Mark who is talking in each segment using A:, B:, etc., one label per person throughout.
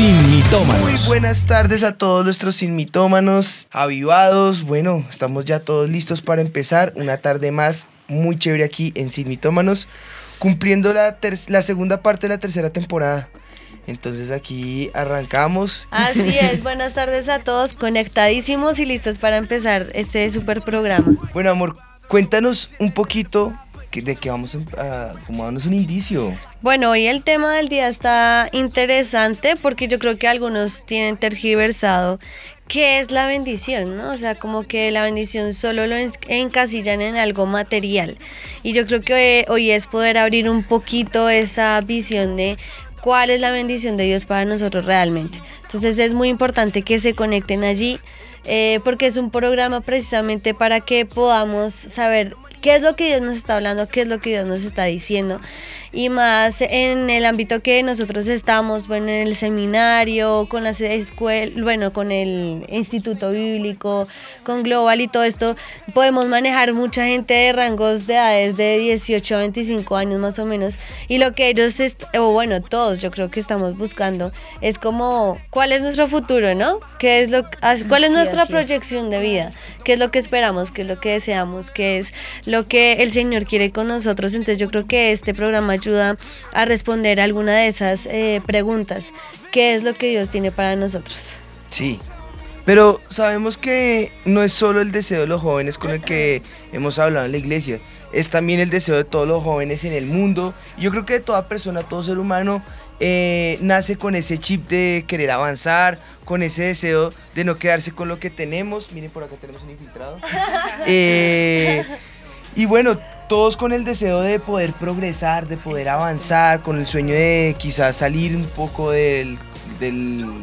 A: Sin mitómanos.
B: Muy buenas tardes a todos nuestros sin mitómanos, avivados. Bueno, estamos ya todos listos para empezar una tarde más muy chévere aquí en Sin Mitómanos, cumpliendo la, la segunda parte de la tercera temporada. Entonces aquí arrancamos.
C: Así es, buenas tardes a todos, conectadísimos y listos para empezar este super programa.
B: Bueno, amor, cuéntanos un poquito de qué vamos a, como darnos un indicio.
C: Bueno, hoy el tema del día está interesante porque yo creo que algunos tienen tergiversado qué es la bendición, ¿no? O sea, como que la bendición solo lo encasillan en algo material. Y yo creo que hoy es poder abrir un poquito esa visión de cuál es la bendición de Dios para nosotros realmente. Entonces es muy importante que se conecten allí. Eh, porque es un programa precisamente para que podamos saber qué es lo que Dios nos está hablando, qué es lo que Dios nos está diciendo y más en el ámbito que nosotros estamos, bueno, en el seminario, con las escuelas, bueno, con el Instituto Bíblico, con Global y todo esto, podemos manejar mucha gente de rangos de edades de 18 a 25 años más o menos y lo que ellos, o bueno, todos yo creo que estamos buscando es como cuál es nuestro futuro, ¿no? ¿Qué es lo, ¿Cuál es nuestra proyección de vida? ¿Qué es lo que esperamos? ¿Qué es lo que deseamos? ¿Qué es lo que el Señor quiere con nosotros? Entonces yo creo que este programa ayuda a responder alguna de esas eh, preguntas. ¿Qué es lo que Dios tiene para nosotros?
B: Sí, pero sabemos que no es solo el deseo de los jóvenes con el que hemos hablado en la iglesia, es también el deseo de todos los jóvenes en el mundo. Yo creo que toda persona, todo ser humano eh, nace con ese chip de querer avanzar, con ese deseo de no quedarse con lo que tenemos. Miren, por acá tenemos un infiltrado. Eh, y bueno, todos con el deseo de poder progresar, de poder avanzar, con el sueño de quizás salir un poco de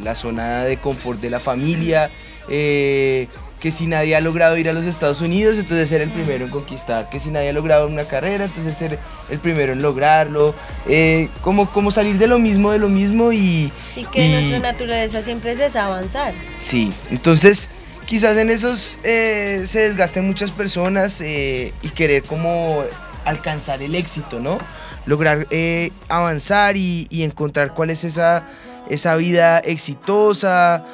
B: la zona de confort de la familia. Eh, que si nadie ha logrado ir a los Estados Unidos, entonces ser el primero en conquistar, que si nadie ha logrado una carrera, entonces ser el primero en lograrlo, eh, como, como salir de lo mismo, de lo mismo y...
C: Y que nuestra naturaleza siempre es avanzar.
B: Sí, entonces quizás en esos eh, se desgasten muchas personas eh, y querer como alcanzar el éxito, ¿no? Lograr eh, avanzar y, encontrar cuál es esa, esa vida exitosa.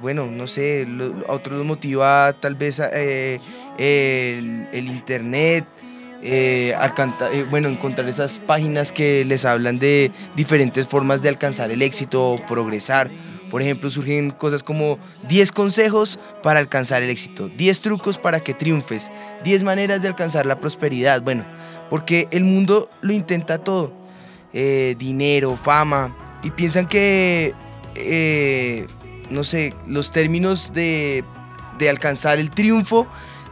B: bueno, no sé, a otros los motiva tal vez el, el, internet, bueno, encontrar esas páginas que les hablan de diferentes formas de alcanzar el éxito, progresar. Por ejemplo, surgen cosas como 10 consejos para alcanzar el éxito, 10 trucos para que triunfes, 10 maneras de alcanzar la prosperidad. Bueno, porque el mundo lo intenta todo. Eh, dinero, fama, y piensan que, eh, no sé, los términos de, alcanzar el triunfo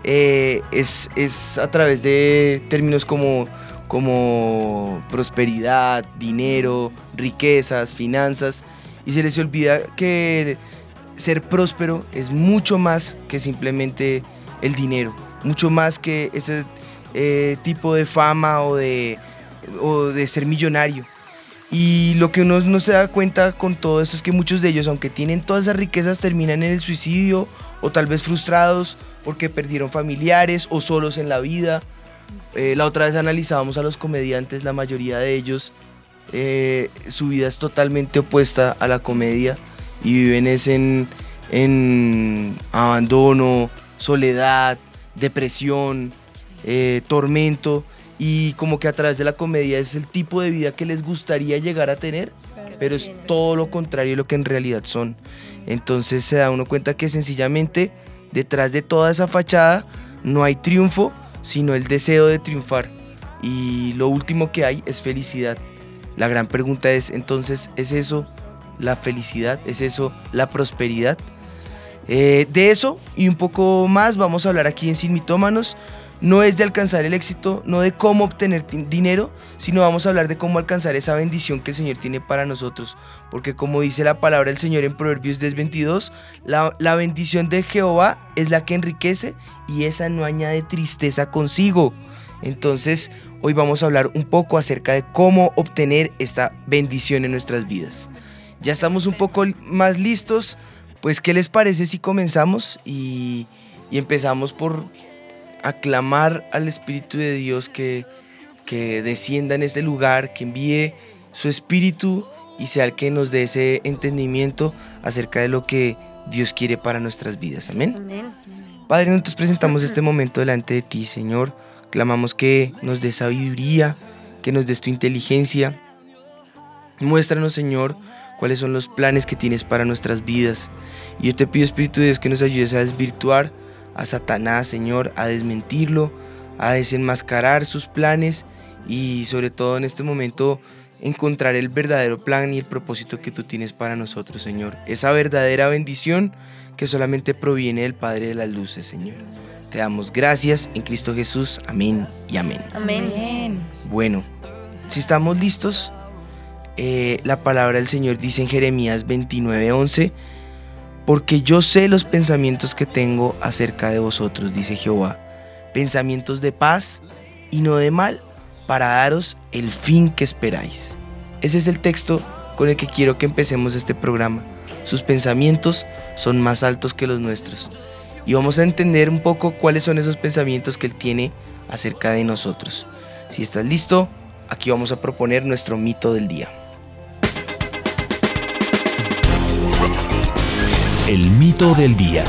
B: eh, es, es, a través de términos como, como prosperidad, dinero, riquezas, finanzas y se les olvida que ser próspero es mucho más que simplemente el dinero, mucho más que ese eh, tipo de fama o de, de ser millonario. Y lo que uno no se da cuenta con todo esto es que muchos de ellos, aunque tienen todas esas riquezas, terminan en el suicidio o tal vez frustrados porque perdieron familiares o solos en la vida. Eh, la otra vez analizábamos a los comediantes, la mayoría de ellos eh, su vida es totalmente opuesta a la comedia y viven es en, abandono, soledad, depresión, eh, tormento y como que a través de la comedia es el tipo de vida que les gustaría llegar a tener, pero es todo lo contrario de lo que en realidad son. Entonces se da uno cuenta que sencillamente detrás de toda esa fachada no hay triunfo, sino el deseo de triunfar. Y lo último que hay es felicidad. La gran pregunta es entonces, ¿es eso la felicidad? ¿Es eso la prosperidad? Eh, de eso y un poco más vamos a hablar aquí en Sin Mitómanos. no es de alcanzar el éxito, no de cómo obtener dinero, sino vamos a hablar de cómo alcanzar esa bendición que el Señor tiene para nosotros. Porque como dice la palabra del Señor en Proverbios 10:22, la, la bendición de Jehová es la que enriquece y esa no añade tristeza consigo. Entonces, hoy vamos a hablar un poco acerca de cómo obtener esta bendición en nuestras vidas. Ya estamos un poco más listos, pues ¿qué les parece si comenzamos y, y empezamos por aclamar al Espíritu de Dios que, que descienda en este lugar, que envíe su Espíritu y sea el que nos dé ese entendimiento acerca de lo que Dios quiere para nuestras vidas. Amén.
C: Amén.
B: Padre, nosotros presentamos este momento delante de ti, Señor. Clamamos que nos des sabiduría, que nos des tu inteligencia. Muéstranos, Señor, cuáles son los planes que tienes para nuestras vidas. Y yo te pido, Espíritu de Dios, que nos ayudes a desvirtuar a Satanás, Señor, a desmentirlo, a desenmascarar sus planes y sobre todo en este momento encontrar el verdadero plan y el propósito que tú tienes para nosotros, Señor. Esa verdadera bendición que solamente proviene del Padre de las Luces, Señor. Te damos gracias en Cristo Jesús. Amén y amén.
C: Amén.
B: Bueno, si estamos listos, eh, la palabra del Señor dice en Jeremías 29:11, porque yo sé los pensamientos que tengo acerca de vosotros, dice Jehová, pensamientos de paz y no de mal, para daros el fin que esperáis. Ese es el texto con el que quiero que empecemos este programa. Sus pensamientos son más altos que los nuestros. Y vamos a entender un poco cuáles son esos pensamientos que Él tiene acerca de nosotros. Si estás listo, aquí vamos a proponer nuestro mito del día.
A: El mito del día.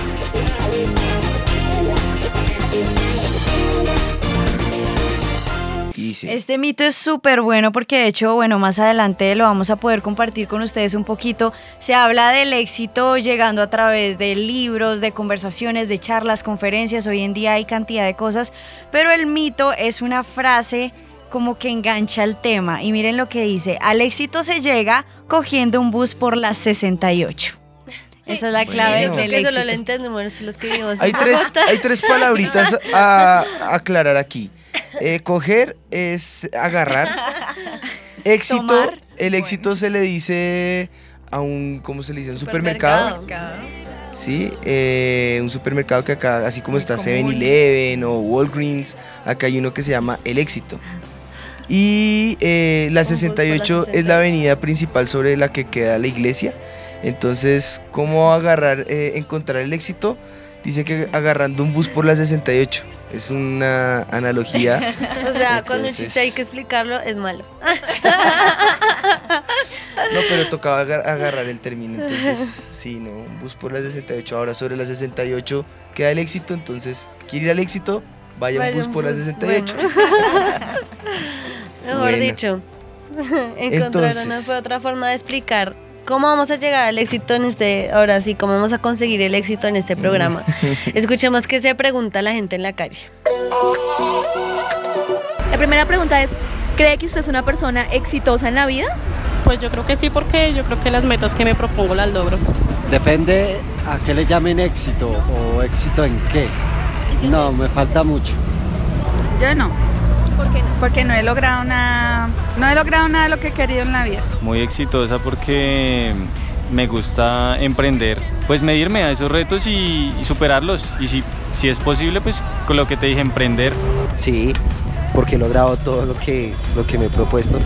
B: Dice,
D: Este mito es súper bueno porque de hecho, bueno, más adelante lo vamos a poder compartir con ustedes un poquito. Se habla del éxito llegando a través de libros, de conversaciones, de charlas, conferencias. Hoy en día hay cantidad de cosas, pero el mito es una frase como que engancha el tema. Y miren lo que dice, al éxito se llega cogiendo un bus por las 68. Esa es la clave
C: creo
D: del
C: que
D: éxito.
C: solo lo entendemos los que vivimos
B: hay tres, hay tres palabritas a, a aclarar aquí. Eh, coger es agarrar. Éxito,
D: Tomar.
B: el éxito se le dice a un, ¿cómo se le dice? Un supermercado. Sí, eh, un supermercado que acá, así como
D: Muy
B: está
D: común.
B: 7-Eleven o Walgreens, acá hay uno que se llama El Éxito. Y eh, la
C: Un bus por la
B: 68 es la
C: 68.
B: avenida principal sobre la que queda la iglesia. Entonces, ¿cómo agarrar, eh, encontrar el éxito? Dice que agarrando un bus por la 68. Es una analogía.
C: O sea, cuando un
B: Entonces-
C: chiste hay que explicarlo, es malo.
B: No, pero tocaba agar- agarrar el término. Entonces, sí, no, un bus por la 68. Ahora sobre la 68 queda el éxito. Entonces, ¿quiere ir al éxito? Vaya un bus por la
C: bus,
B: 68.
C: Mejor
B: Bueno.
C: dicho, encontrar una
B: Entonces.
C: fue otra forma de explicar cómo vamos a llegar al éxito en este, ahora sí, cómo vamos a conseguir el éxito en este programa. Escuchemos qué se pregunta la gente en la calle.
E: La primera pregunta es, ¿cree que usted es una persona exitosa en la vida?
F: Pues yo creo que sí, porque yo creo que las metas que me propongo las logro.
G: Depende a qué le llamen éxito o éxito en qué. No, me falta mucho.
H: Yo no,
E: ¿Por qué no?
H: porque no he logrado nada, no he logrado nada de lo que he querido en la vida.
I: Muy exitosa porque me gusta emprender, pues medirme a esos retos y, y superarlos. Y si, si es posible, pues con lo que te dije, emprender.
J: Sí, porque he logrado todo lo que, lo que me he propuesto.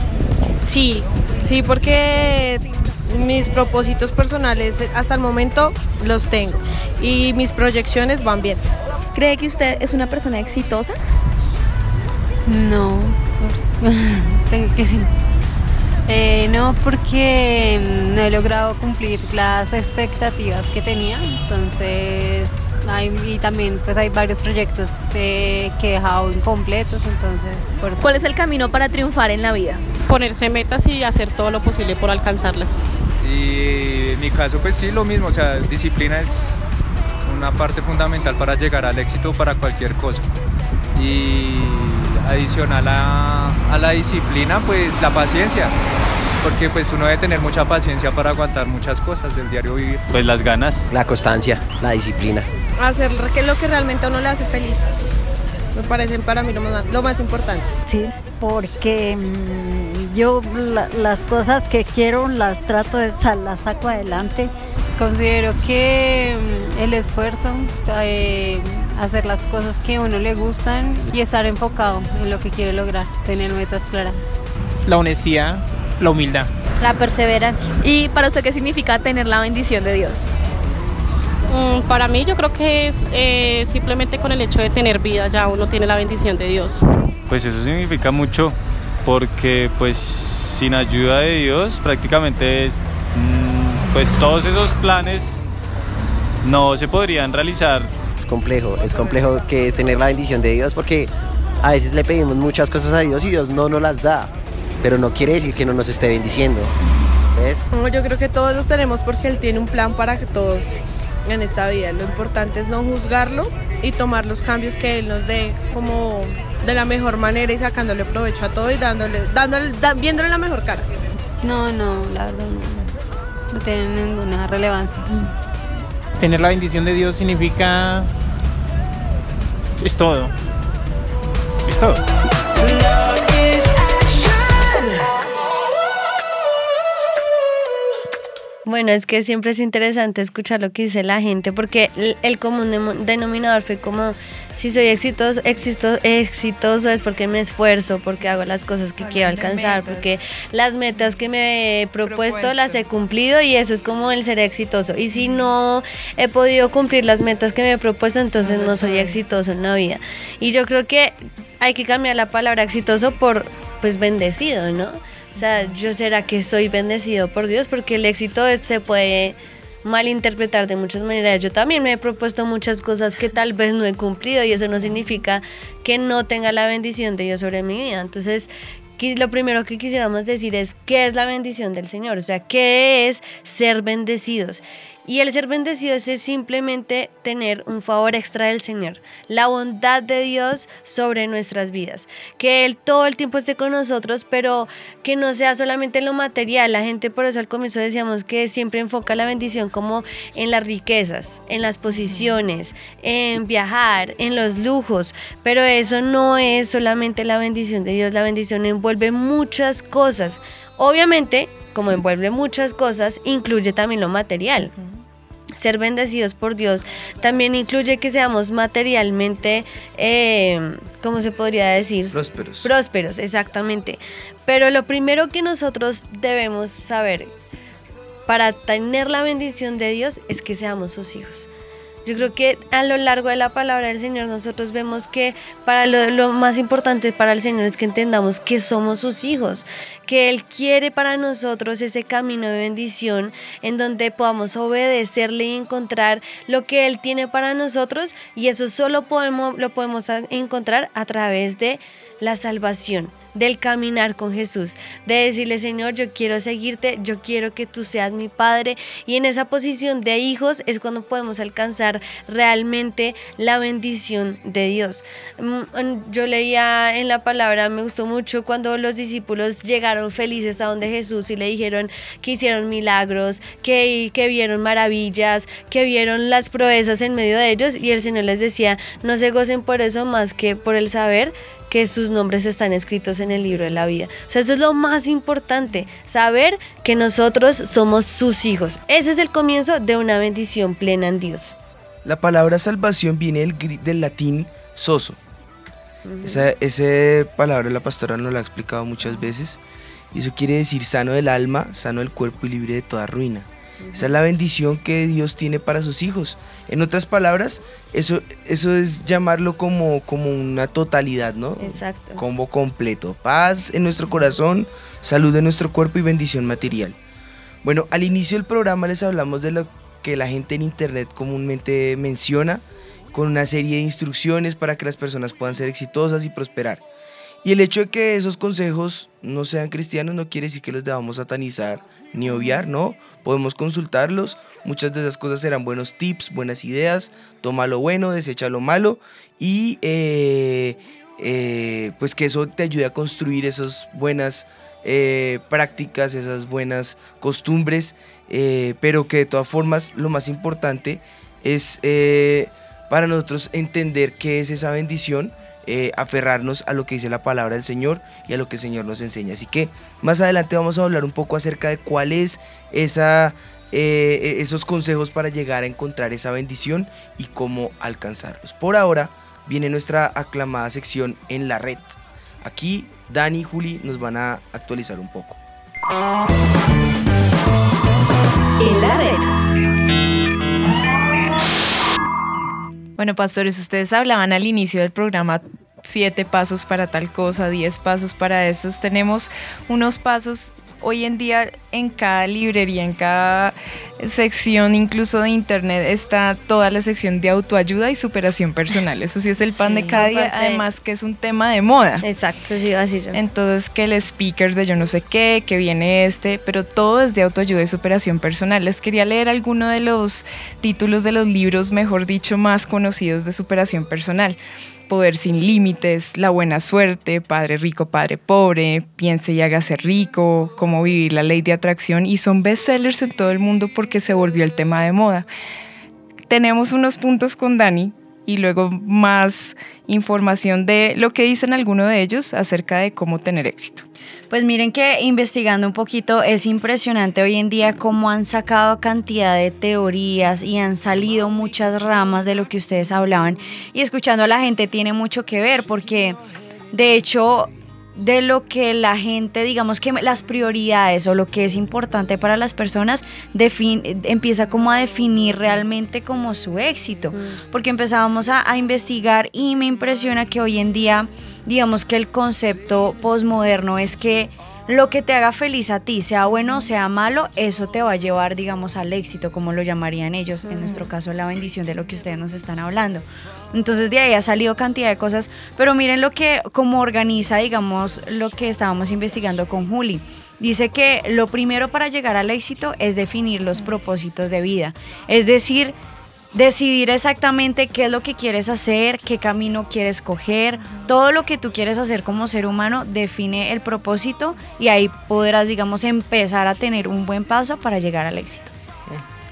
K: Sí, sí, porque mis propósitos personales hasta el momento los tengo y mis proyecciones van bien.
E: ¿Cree que usted es una persona exitosa?
L: No, tengo que decir. Eh, no, porque no he logrado cumplir las expectativas que tenía, entonces, hay, y también pues hay varios proyectos eh, que he dejado incompletos, entonces, por eso.
E: ¿Cuál es el camino para triunfar en la vida?
F: Ponerse metas y hacer todo lo posible por alcanzarlas.
M: Y en mi caso, pues sí, lo mismo, o sea, disciplina es una parte fundamental para llegar al éxito para cualquier cosa. Y adicional a, a la disciplina, pues la paciencia, porque pues uno debe tener mucha paciencia para aguantar muchas cosas del diario vivir.
I: Pues las ganas.
J: La constancia, la disciplina.
K: Hacer que lo que realmente a uno le hace feliz. Me parecen para mí lo más, lo más importante.
N: Sí, porque mm, yo la- las cosas que quiero las trato de las saco adelante.
L: Considero que mm, el esfuerzo, eh, hacer las cosas que a uno le gustan y estar enfocado en lo que quiere lograr, tener metas claras.
O: La honestidad, la humildad.
E: La perseverancia. ¿Y para usted qué significa tener la bendición de Dios?
F: Mm, para mí yo creo que es eh, simplemente con el hecho de tener vida ya uno tiene la bendición de Dios.
I: Pues eso significa mucho, porque pues sin ayuda de Dios prácticamente es, mm, pues todos esos planes no se podrían realizar.
J: Es complejo, es complejo que es tener la bendición de Dios porque a veces le pedimos muchas cosas a Dios y Dios no nos las da, pero no quiere decir que no nos esté bendiciendo. ¿Ves?
K: No, yo creo que todos los tenemos porque Él tiene un plan para que todos en esta vida. Lo importante es no juzgarlo y tomar los cambios que Él nos dé como de la mejor manera y sacándole provecho a todo y dándole, dándole, da- viéndole la mejor cara.
L: No, no, la verdad no, no tiene ninguna relevancia.
O: Tener la bendición de Dios significa... Es todo.
C: Bueno, es que siempre es interesante escuchar lo que dice la gente porque el, común denominador fue como si soy exitoso, exito- exitoso es porque me esfuerzo, porque hago las cosas que quiero alcanzar, porque las metas que me he propuesto las he cumplido y eso es como el ser exitoso. Y si no he podido cumplir las metas que me he propuesto, entonces no soy exitoso en la vida. Y yo creo que hay que cambiar la palabra exitoso por pues bendecido, ¿no? O sea, yo será que soy bendecido por Dios porque el éxito se puede malinterpretar de muchas maneras. Yo también me he propuesto muchas cosas que tal vez no he cumplido y eso no significa que no tenga la bendición de Dios sobre mi vida. Entonces, lo primero que quisiéramos decir es qué es la bendición del Señor, o sea, qué es ser bendecidos. Y el ser bendecidos es simplemente tener un favor extra del Señor, la bondad de Dios sobre nuestras vidas, que Él todo el tiempo esté con nosotros, pero que no sea solamente en lo material. La gente por eso al comienzo decíamos que siempre enfoca la bendición como en las riquezas, en las posiciones, en viajar, en los lujos, pero eso no es solamente la bendición de Dios, la bendición envuelve muchas cosas. Obviamente, como envuelve muchas cosas, incluye también lo material. Ser bendecidos por Dios también incluye que seamos materialmente, eh, ¿cómo se podría decir?
B: Prósperos.
C: Prósperos, exactamente. Pero lo primero que nosotros debemos saber para tener la bendición de Dios es que seamos sus hijos. Yo creo que a lo largo de la palabra del Señor nosotros vemos que para lo, más importante para el Señor es que entendamos que somos sus hijos, que Él quiere para nosotros ese camino de bendición en donde podamos obedecerle y encontrar lo que Él tiene para nosotros y eso solo podemos, lo podemos encontrar a través de la salvación del caminar con Jesús, de decirle, Señor, yo quiero seguirte, yo quiero que tú seas mi Padre. Y en esa posición de hijos es cuando podemos alcanzar realmente la bendición de Dios. Mm, Yo leía en la palabra, me gustó mucho cuando los discípulos llegaron felices a donde Jesús y le dijeron que hicieron milagros, que, que vieron maravillas, que vieron las proezas en medio de ellos. Y el Señor les decía, no se gocen por eso más que por el saber que sus nombres están escritos en el libro de la vida. O sea, eso es lo más importante, saber que nosotros somos sus hijos. Ese es el comienzo de una bendición plena en Dios.
B: La palabra salvación viene del, latín soso. Esa, esa palabra la pastora nos la ha explicado muchas veces. Y eso quiere decir sano del alma, sano del cuerpo y libre de toda ruina. Esa es la bendición que Dios tiene para sus hijos. En otras palabras, eso, eso es llamarlo como, como una totalidad, ¿no?
C: Exacto.
B: Combo completo. Paz en nuestro corazón, salud en nuestro cuerpo y bendición material. Bueno, al inicio del programa les hablamos de lo que la gente en internet comúnmente menciona, con una serie de instrucciones para que las personas puedan ser exitosas y prosperar. Y el hecho de que esos consejos no sean cristianos no quiere decir que los debamos satanizar ni obviar, no. Podemos consultarlos. Muchas de esas cosas serán buenos tips, buenas ideas. Toma lo bueno, desecha lo malo. Y eh, eh, pues que eso te ayude a construir esas buenas eh, prácticas, esas buenas costumbres. pero que de todas formas lo más importante es para nosotros entender qué es esa bendición eh, aferrarnos a lo que dice la palabra del Señor y a lo que el Señor nos enseña. Así que más adelante vamos a hablar un poco acerca de cuál es esa, eh, esos consejos para llegar a encontrar esa bendición y cómo alcanzarlos. Por ahora viene nuestra aclamada sección en la red. Aquí Dani y Juli nos van a actualizar un poco.
E: En la red.
P: Bueno, pastores, ustedes hablaban al inicio del programa siete pasos para tal cosa, diez pasos para estos. Tenemos unos pasos hoy en día en cada librería, en cada sección incluso de internet está toda la sección de autoayuda y superación personal. Eso sí es el pan de cada día, además que es un tema de moda.
C: Exacto, sí, así yo.
P: Entonces que el speaker de yo no sé qué, que viene este, pero todo es de autoayuda y superación personal. Les quería leer alguno de los títulos de los libros, mejor dicho, más conocidos de superación personal. Poder sin límites, La buena suerte, Padre rico, Padre pobre, Piense y hágase rico, Cómo vivir la ley de atracción y son bestsellers en todo el mundo porque se volvió el tema de moda. Tenemos unos puntos con Dani y luego más información de lo que dicen algunos de ellos acerca de cómo tener éxito.
D: Pues miren que investigando un poquito es impresionante hoy en día cómo han sacado cantidad de teorías y han salido muchas ramas de lo que ustedes hablaban. Y escuchando a la gente tiene mucho que ver porque de hecho de lo que la gente, digamos que las prioridades o lo que es importante para las personas, empieza como a definir realmente como su éxito. Porque empezábamos a, a investigar y me impresiona que hoy en día, digamos que el concepto posmoderno es que lo que te haga feliz a ti, sea bueno o sea malo, eso te va a llevar, digamos, al éxito, como lo llamarían ellos, en nuestro caso la bendición de lo que ustedes nos están hablando. Entonces de ahí ha salido cantidad de cosas, pero miren lo que, como organiza, digamos, lo que estábamos investigando con Juli. Dice que lo primero para llegar al éxito es definir los propósitos de vida, es decir, decidir exactamente qué es lo que quieres hacer, qué camino quieres coger, todo lo que tú quieres hacer como ser humano define el propósito y ahí podrás, digamos, empezar a tener un buen paso para llegar al éxito.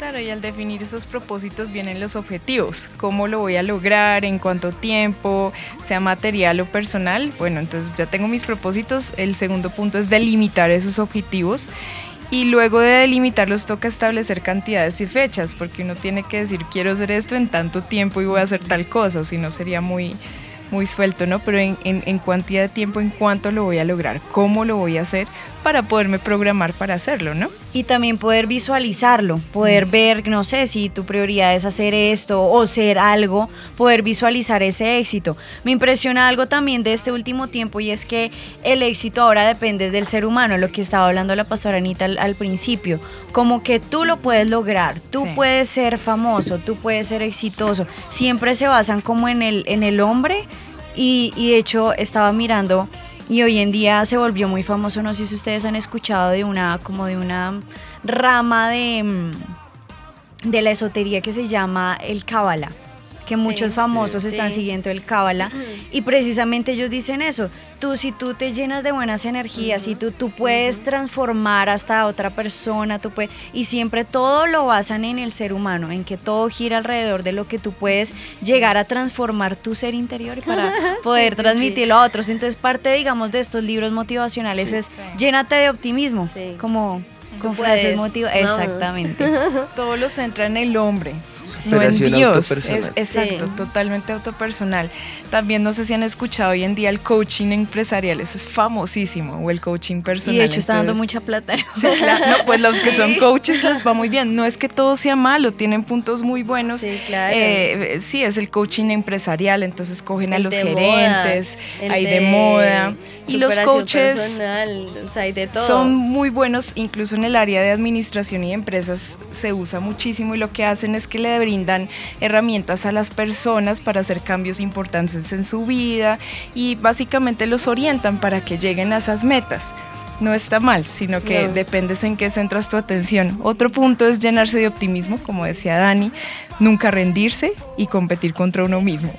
P: Claro, y al definir esos propósitos vienen los objetivos. ¿Cómo lo voy a lograr? ¿En cuánto tiempo? Sea material o personal. Bueno, entonces ya tengo mis propósitos. El segundo punto es delimitar esos objetivos. Y luego de delimitarlos toca establecer cantidades y fechas, porque uno tiene que decir quiero hacer esto en tanto tiempo y voy a hacer tal cosa, o si no sería muy, muy suelto, ¿no? Pero en, en, en cantidad de tiempo, en cuánto lo voy a lograr, cómo lo voy a hacer para poderme programar para hacerlo, ¿no?
D: Y también poder visualizarlo, poder ver, no sé, si tu prioridad es hacer esto o ser algo, poder visualizar ese éxito. Me impresiona algo también de este último tiempo y es que el éxito ahora depende del ser humano, lo que estaba hablando la pastora Anita al, al principio, como que tú lo puedes lograr, tú
P: Sí.
D: puedes ser famoso, tú puedes ser exitoso, siempre se basan como en el, en el hombre y, y de hecho estaba mirando y hoy en día se volvió muy famoso, no sé si ustedes han escuchado de una, como de una rama de, mm, de la esotería que se llama el Cábala que muchos famosos
C: sí.
D: están siguiendo el Cábala y precisamente ellos dicen eso, tú si tú te llenas de buenas energías, si tú, tú puedes transformar hasta a otra persona, tú puedes, y siempre todo lo basan en el ser humano, en que todo gira alrededor de lo que tú puedes llegar a transformar tu ser interior y para poder
C: Sí, sí,
D: transmitirlo a otros. Entonces parte, digamos, de estos libros motivacionales
C: Sí.
D: es llénate de optimismo, como con frases motivadas. Exactamente.
P: Todo lo centra en el hombre, no en Dios.
B: autopersonal.
P: Es, exacto,
C: Sí.
P: totalmente autopersonal. También no sé si han escuchado hoy en día el coaching empresarial, eso es famosísimo, o el coaching personal.
D: Y de hecho está dando mucha plata.
P: Sí, claro. No, pues los que son coaches les va muy bien. No es que todo sea malo, tienen puntos muy buenos.
C: Sí, claro.
P: Eh, sí, es el coaching empresarial, entonces cogen a
C: El
P: los
C: de
P: gerentes,
C: moda,
P: hay de,
C: de
P: moda. Y los coaches
C: personal, o sea, hay de todo.
P: son muy buenos, incluso en el área de administración y de empresas se usa muchísimo y lo que hacen es que le brindan herramientas a las personas para hacer cambios importantes en su vida y básicamente los orientan para que lleguen a esas metas. No está mal, sino que
C: No.
P: dependes en qué centras tu atención. Otro punto es llenarse de optimismo, como decía Dani, nunca rendirse y competir contra uno mismo.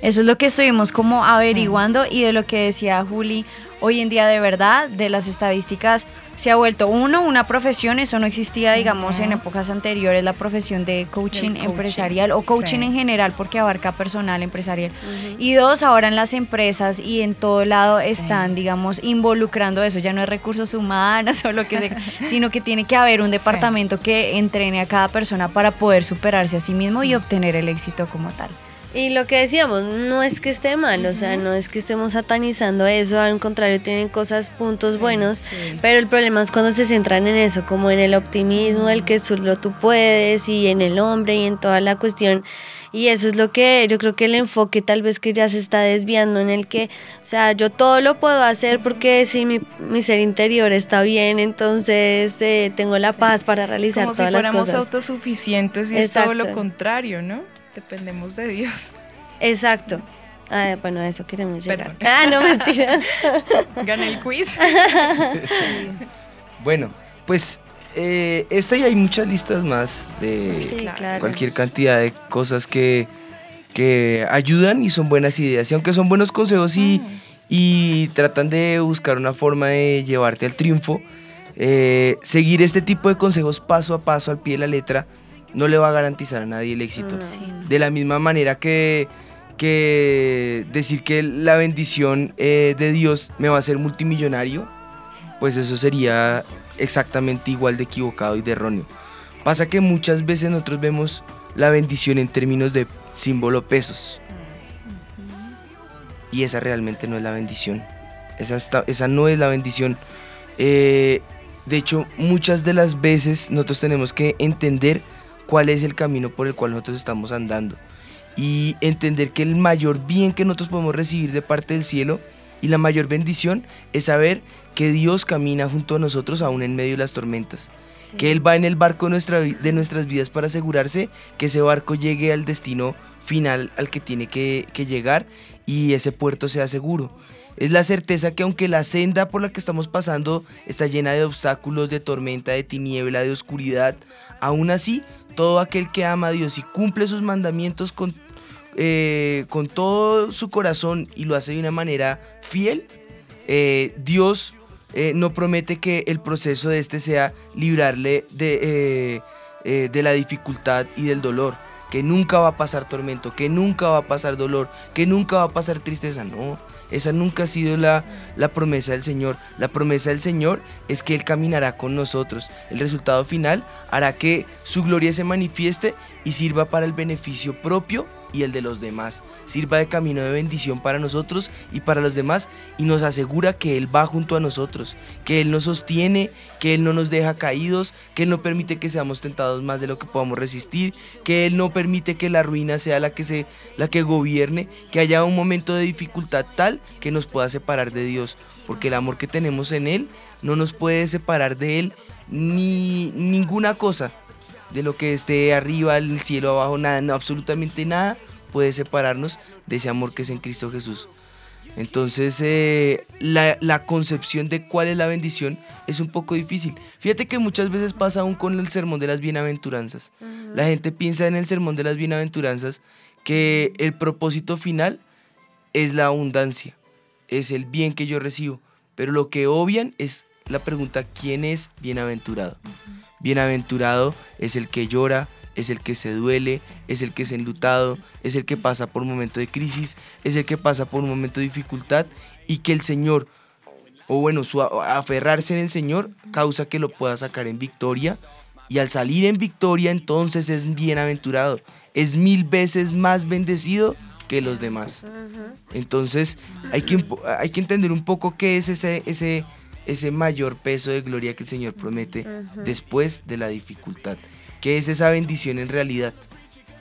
D: Eso es lo que estuvimos como averiguando y de lo que decía Juli, hoy en día de verdad, de las estadísticas, se ha vuelto uno, una profesión, eso no existía, digamos, en épocas anteriores, la profesión de coaching,
P: coaching,
D: empresarial o coaching
P: sí.
D: en general porque abarca personal, empresarial. Y dos, ahora en las empresas y en todo lado están, digamos, involucrando eso, ya no es recursos humanos o lo que sea, sino que tiene que haber un departamento que entrene a cada persona para poder superarse a sí mismo y obtener el éxito como tal.
C: Y lo que decíamos, no es que esté mal, o sea, no es que estemos satanizando eso, al contrario, tienen cosas, puntos buenos, pero el problema es cuando se centran en eso, como en el optimismo, el que solo tú puedes, y en el hombre, y en toda la cuestión. Y eso es lo que yo creo que el enfoque tal vez que ya se está desviando, en el que, o sea, yo todo lo puedo hacer porque si mi, mi ser interior está bien, entonces eh, tengo la paz para realizar
P: Como si
C: todas las
P: fuéramos
C: cosas.
P: autosuficientes y es todo lo
C: Exacto.
P: contrario, ¿no? Dependemos de Dios.
C: Exacto. Ah, bueno, a eso queremos llegar. Ah, no, mentiras.
P: Gané el quiz.
B: Bueno, pues eh, esta y hay muchas listas más de
C: Sí, claro.
B: cualquier cantidad de cosas que, que ayudan y son buenas ideas. Y aunque son buenos consejos y, y tratan de buscar una forma de llevarte al triunfo, eh, seguir este tipo de consejos paso a paso al pie de la letra no le va a garantizar a nadie el éxito. De la misma manera que, que decir que la bendición eh, de Dios me va a hacer multimillonario, pues eso sería exactamente igual de equivocado y de erróneo. Pasa que muchas veces nosotros vemos la bendición en términos de símbolo pesos. Y esa realmente no es la bendición. Esa, está- esa no es la bendición. Eh, de hecho, muchas de las veces nosotros tenemos que entender cuál es el camino por el cual nosotros estamos andando. Y entender que el mayor bien que nosotros podemos recibir de parte del cielo y la mayor bendición es saber que Dios camina junto a nosotros aún en medio de las tormentas. Que Él va en el barco de, nuestra vi- de nuestras vidas para asegurarse que ese barco llegue al destino final al que tiene que, que llegar y ese puerto sea seguro. Es la certeza que aunque la senda por la que estamos pasando está llena de obstáculos, de tormenta, de tiniebla, de oscuridad, aún así todo aquel que ama a Dios y cumple sus mandamientos con, eh, con todo su corazón y lo hace de una manera fiel, eh, Dios eh, no promete que el proceso de este sea librarle de, eh, eh, de la dificultad y del dolor, que nunca va a pasar tormento, que nunca va a pasar dolor, que nunca va a pasar tristeza, no. Esa nunca ha sido la, la promesa del Señor. La promesa del Señor es que Él caminará con nosotros. El resultado final hará que su gloria se manifieste y sirva para el beneficio propio y el de los demás. Sirva de camino de bendición para nosotros y para los demás y nos asegura que Él va junto a nosotros, que Él nos sostiene, que Él no nos deja caídos, que Él no permite que seamos tentados más de lo que podamos resistir, que Él no permite que la ruina sea la que, se, la que gobierne, que haya un momento de dificultad tal que nos pueda separar de Dios, porque el amor que tenemos en Él no nos puede separar de Él ni ninguna cosa de lo que esté arriba, el cielo abajo, nada, no, absolutamente nada puede separarnos de ese amor que es en Cristo Jesús. Entonces, eh, la, la concepción de cuál es la bendición es un poco difícil. Fíjate que muchas veces pasa aún con el sermón de las bienaventuranzas. La gente piensa en el sermón de las bienaventuranzas que el propósito final es la abundancia, es el bien que yo recibo. Pero lo que obvian es la pregunta, ¿quién es bienaventurado? Bienaventurado es el que llora, es el que se duele, es el que es enlutado, es el que pasa por un momento de crisis, es el que pasa por un momento de dificultad y que el Señor, o bueno, su aferrarse en el Señor causa que lo pueda sacar en victoria y al salir en victoria entonces es bienaventurado, es mil veces más bendecido que los demás. Entonces hay que, hay que entender un poco qué es ese, ese, ese mayor peso de gloria que el Señor promete después de la dificultad. ¿Qué es esa bendición en realidad?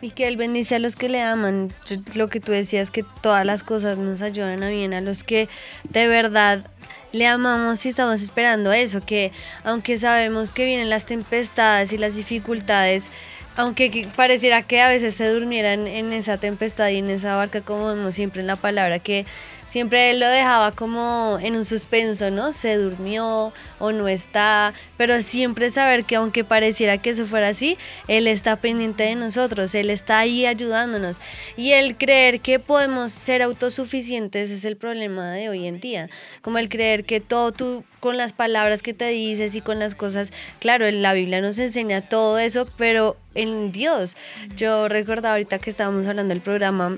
C: Y que Él bendice a los que le aman. Yo- Lo que tú decías, que todas las cosas nos ayudan a bien, a los que de verdad le amamos y estamos esperando eso, que aunque sabemos que vienen las tempestades y las dificultades, aunque que- pareciera que a veces se durmieran en esa tempestad y en esa barca, como vemos siempre en la palabra, que siempre él lo dejaba como en un suspenso, ¿no? Se durmió o no está, pero siempre saber que aunque pareciera que eso fuera así, él está pendiente de nosotros, él está ahí ayudándonos. Y el creer que podemos ser autosuficientes es el problema de hoy en día, como el creer que todo tú con las palabras que te dices y con las cosas, claro, la Biblia nos enseña todo eso, pero en Dios. Yo recordaba ahorita que estábamos hablando del programa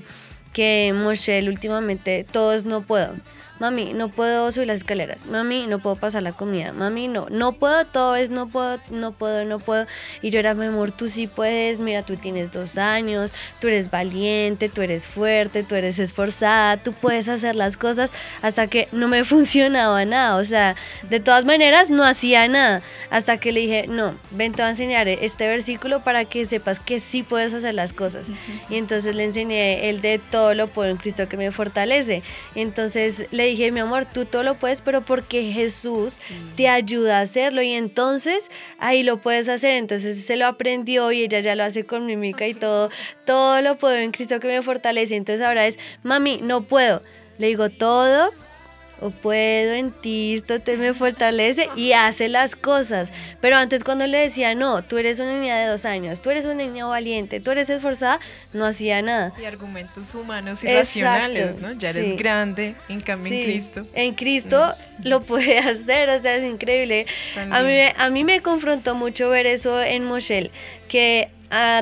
C: que Moshel últimamente todos no puedo. Mami, no puedo subir las escaleras. Mami, no puedo pasar la comida. Mami, no. No puedo, todo es no puedo, no puedo, no puedo. Y yo era, mi amor, tú sí puedes. Mira, tú tienes dos años. Tú eres valiente, tú eres fuerte, tú eres esforzada. Tú puedes hacer las cosas hasta que no me funcionaba nada. O sea, de todas maneras, no hacía nada. Hasta que le dije, no, ven, te voy a enseñar este versículo para que sepas que sí puedes hacer las cosas. Y entonces le enseñé el de todo lo puedo en Cristo que me fortalece. Entonces le dije, mi amor, tú todo lo puedes, pero porque Jesús te ayuda a hacerlo y entonces ahí lo puedes hacer. Entonces se lo aprendió y ella ya lo hace con mímica y todo. Todo lo puedo en Cristo que me fortalece. Entonces ahora es, mami, no puedo. Le digo todo o puedo en ti, esto te me fortalece y hace las cosas. Pero antes cuando le decía, no, tú eres una niña de dos años, tú eres una niña valiente, tú eres esforzada, no hacía nada.
P: Y argumentos humanos y racionales, ¿no? Ya eres grande, en cambio en Cristo.
C: En Cristo mm. lo puede hacer, o sea, es increíble. A mí, a mí me confrontó mucho ver eso en Moshel, que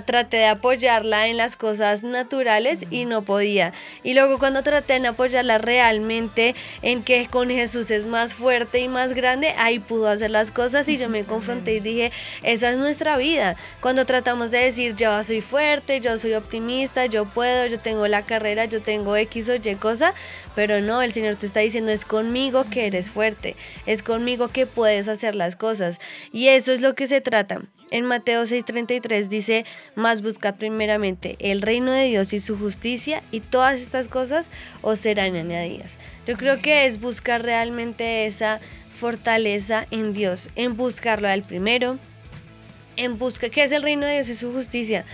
C: traté de apoyarla en las cosas naturales y no podía. Y luego cuando traté de apoyarla realmente en que con Jesús es más fuerte y más grande, ahí pudo hacer las cosas y yo me confronté y dije, esa es nuestra vida. Cuando tratamos de decir, yo soy fuerte, yo soy optimista, yo puedo, yo tengo la carrera, yo tengo X o Y cosa, pero no, el Señor te está diciendo, es conmigo que eres fuerte, es conmigo que puedes hacer las cosas. Y eso es lo que se trata. En Mateo 6:33 dice, más buscad primeramente el reino de Dios y su justicia y todas estas cosas os serán añadidas. Yo creo que es buscar realmente esa fortaleza en Dios, en buscarlo al primero, en buscar, ¿qué es el reino de Dios y su justicia?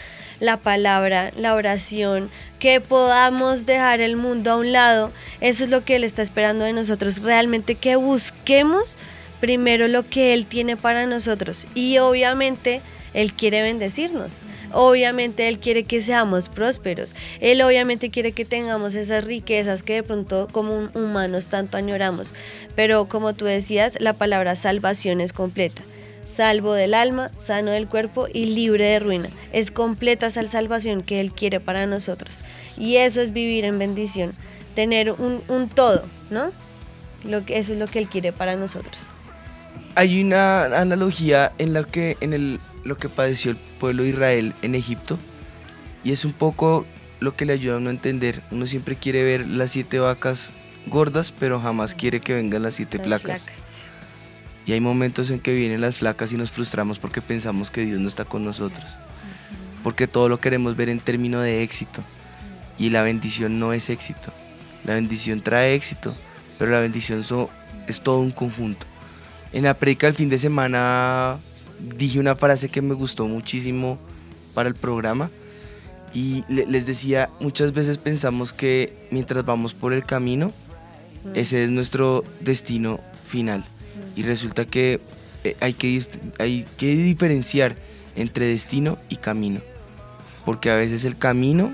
C: La palabra, la oración, que podamos dejar el mundo a un lado, eso es lo que Él está esperando de nosotros, realmente que busquemos primero lo que Él tiene para nosotros y obviamente Él quiere bendecirnos. Obviamente Él quiere que seamos prósperos. Él obviamente quiere que tengamos esas riquezas que de pronto como humanos tanto añoramos. Pero como tú decías, la palabra salvación es completa. Salvo del alma, sano del cuerpo y libre de ruina. Es completa esa salvación que Él quiere para nosotros. Y eso es vivir en bendición. Tener un, un todo, ¿no? Lo que, eso es lo que Él quiere para nosotros
B: hay una analogía en la que en el, lo que padeció el pueblo de Israel en Egipto y es un poco lo que le ayuda a uno a entender. Uno siempre quiere ver las siete vacas gordas, pero jamás quiere que vengan las siete placas. Y hay momentos en que vienen las flacas y nos frustramos porque pensamos que Dios no está con nosotros. Porque todo lo queremos ver en términos de éxito. Y la bendición no es éxito. La bendición trae éxito, pero la bendición es todo un conjunto. En la predica del fin de semana dije una frase que me gustó muchísimo para el programa y les decía, muchas veces pensamos que mientras vamos por el camino, ese es nuestro destino final. Y resulta que eh, hay que, hay que diferenciar entre destino y camino. Porque a veces el camino,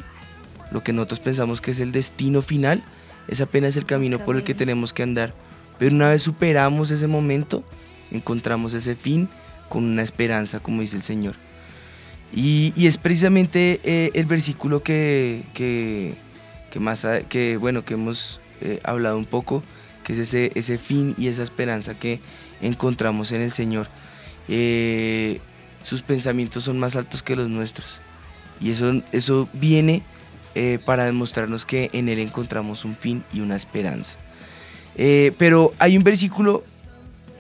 B: lo que nosotros pensamos que es el destino final, es apenas el camino por el que tenemos que andar. Pero una vez superamos ese momento, encontramos ese fin con una esperanza, como dice el Señor. Y, es precisamente eh, el versículo que, que, más, que, bueno, que hemos eh, hablado un poco, que es ese, ese fin y esa esperanza que encontramos en el Señor. Eh, sus pensamientos son más altos que los nuestros. Y eso, eso viene para demostrarnos que en Él encontramos un fin y una esperanza. Eh, pero hay un versículo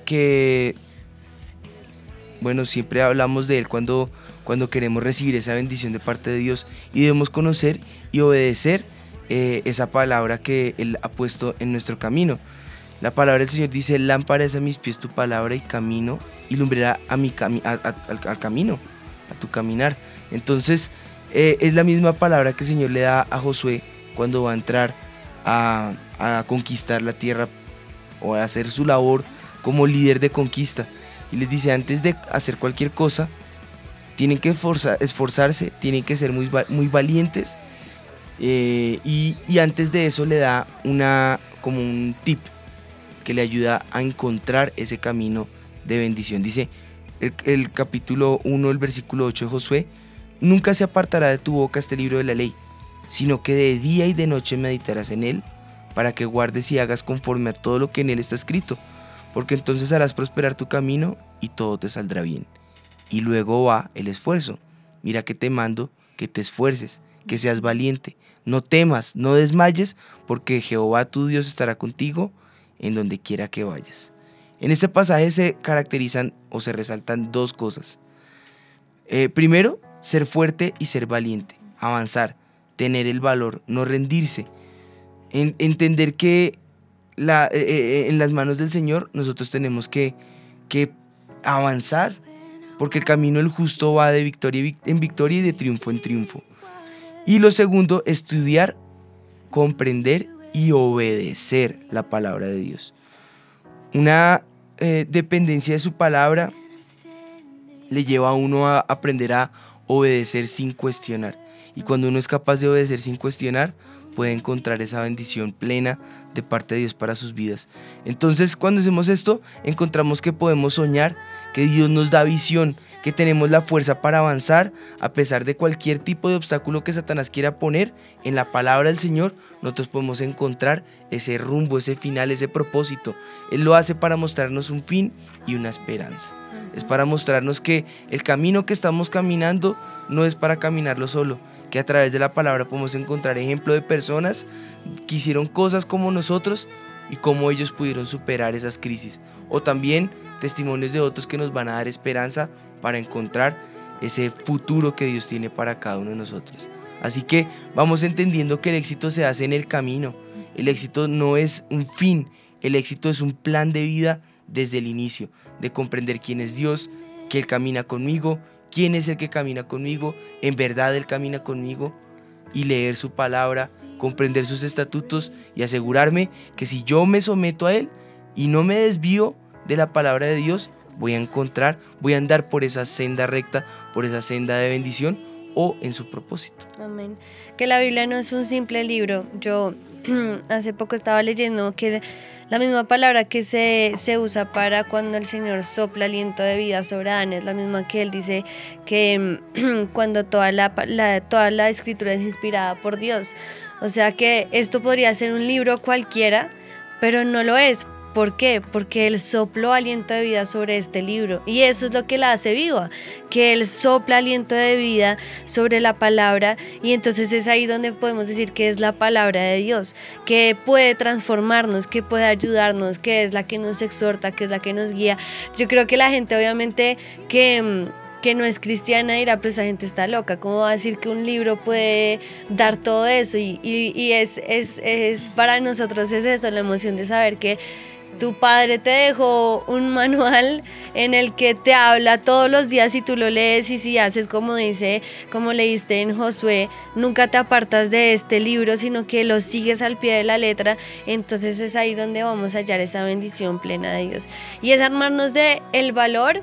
B: que, bueno, siempre hablamos de él cuando, cuando queremos recibir esa bendición de parte de Dios y debemos conocer y obedecer eh, esa palabra que Él ha puesto en nuestro camino. La palabra del Señor dice, lámpara es a mis pies tu palabra y camino y lumbrera a mi al, camino, a tu caminar. Entonces, eh, es la misma palabra que el Señor le da a Josué cuando va a entrar a, conquistar la tierra o a hacer su labor como líder de conquista. Y les dice, antes de hacer cualquier cosa, tienen que esforza- esforzarse, tienen que ser muy, muy valientes. eh, y, y antes de eso le da una, como un tip que le ayuda a encontrar ese camino de bendición. Dice el, el capítulo 1, el versículo 8 de Josué, nunca se apartará de tu boca este libro de la ley, sino que de día y de noche meditarás en él, para que guardes y hagas conforme a todo lo que en él está escrito, porque entonces harás prosperar tu camino y todo te saldrá bien. Y luego va el esfuerzo. Mira que te mando que te esfuerces, que seas valiente, no temas, no desmayes, porque Jehová tu Dios estará contigo en donde quiera que vayas. En este pasaje se caracterizan o se resaltan dos cosas. Eh, primero, ser fuerte y ser valiente, avanzar, tener el valor, no rendirse, en- entender que la- eh, eh, en las manos del Señor nosotros tenemos que, que avanzar, porque el camino del justo va de victoria en vic- en victoria y de triunfo en triunfo. Y lo segundo, estudiar, comprender y obedecer la palabra de Dios. Una eh, dependencia de su palabra le lleva a uno a aprender a obedecer sin cuestionar. Y cuando uno es capaz de obedecer sin cuestionar, puede encontrar esa bendición plena de parte de Dios para sus vidas. Entonces, cuando hacemos esto, encontramos que podemos soñar, que Dios nos da visión, que tenemos la fuerza para avanzar a pesar de cualquier tipo de obstáculo que Satanás quiera poner en la palabra del Señor, nosotros podemos encontrar ese rumbo, ese final, ese propósito. Él lo hace para mostrarnos un fin y una esperanza. Es para mostrarnos que el camino que estamos caminando no es para caminarlo solo, que a través de la palabra podemos encontrar ejemplo de personas que hicieron cosas como nosotros y cómo ellos pudieron superar esas crisis. O también testimonios de otros que nos van a dar esperanza para encontrar ese futuro que Dios tiene para cada uno de nosotros. Así que vamos entendiendo que el éxito se hace en el camino. El éxito no es un fin, el éxito es un plan de vida desde el inicio, de comprender quién es Dios, que Él camina conmigo, quién es el que camina conmigo, en verdad Él camina conmigo, y leer su palabra, comprender sus estatutos y asegurarme que si yo me someto a Él y no me desvío de la palabra de Dios, voy a encontrar, voy a andar por esa senda recta, por esa senda de bendición o en su propósito.
C: Amén. Que la Biblia no es un simple libro. Yo hace poco estaba leyendo que la misma palabra que se, se usa para cuando el Señor sopla aliento de vida sobre Adán es la misma que él dice que cuando toda la, la- toda la escritura es inspirada por Dios. O sea que esto podría ser un libro cualquiera, pero no lo es. ¿Por qué? Porque Él sopló aliento de vida sobre este libro. Y eso es lo que la hace viva, que Él sopla aliento de vida sobre la palabra. Y entonces es ahí donde podemos decir que es la palabra de Dios, que puede transformarnos, que puede ayudarnos, que es la que nos exhorta, que es la que nos guía. Yo creo que la gente obviamente que... mm, que no es cristiana dirá, pero esa gente está loca. ¿Cómo va a decir que un libro puede dar todo eso? Y, y- y es, es, es para nosotros es eso, la emoción de saber que tu padre te dejó un manual en el que te habla todos los días y tú lo lees y si haces como dice, como leíste en Josué, nunca te apartas de este libro, sino que lo sigues al pie de la letra, entonces es ahí donde vamos a hallar esa bendición plena de Dios. Y es armarnos de el valor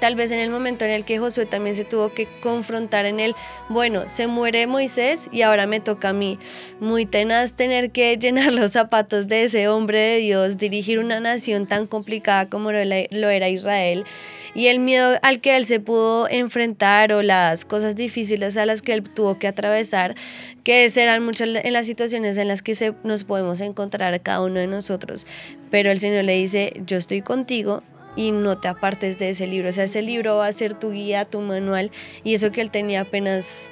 C: Tal vez en el momento en el que Josué también se tuvo que confrontar en el, bueno, se muere Moisés y ahora me toca a mí. Muy tenaz tener que llenar los zapatos de ese hombre de Dios, dirigir una nación tan complicada como lo era Israel. Y el miedo al que él se pudo enfrentar o las cosas difíciles a las que él tuvo que atravesar, que serán muchas en las situaciones en las que nos podemos encontrar cada uno de nosotros. Pero el Señor le dice, yo estoy contigo, y no te apartes de ese libro. O sea, ese libro va a ser tu guía, tu manual, y eso que él tenía apenas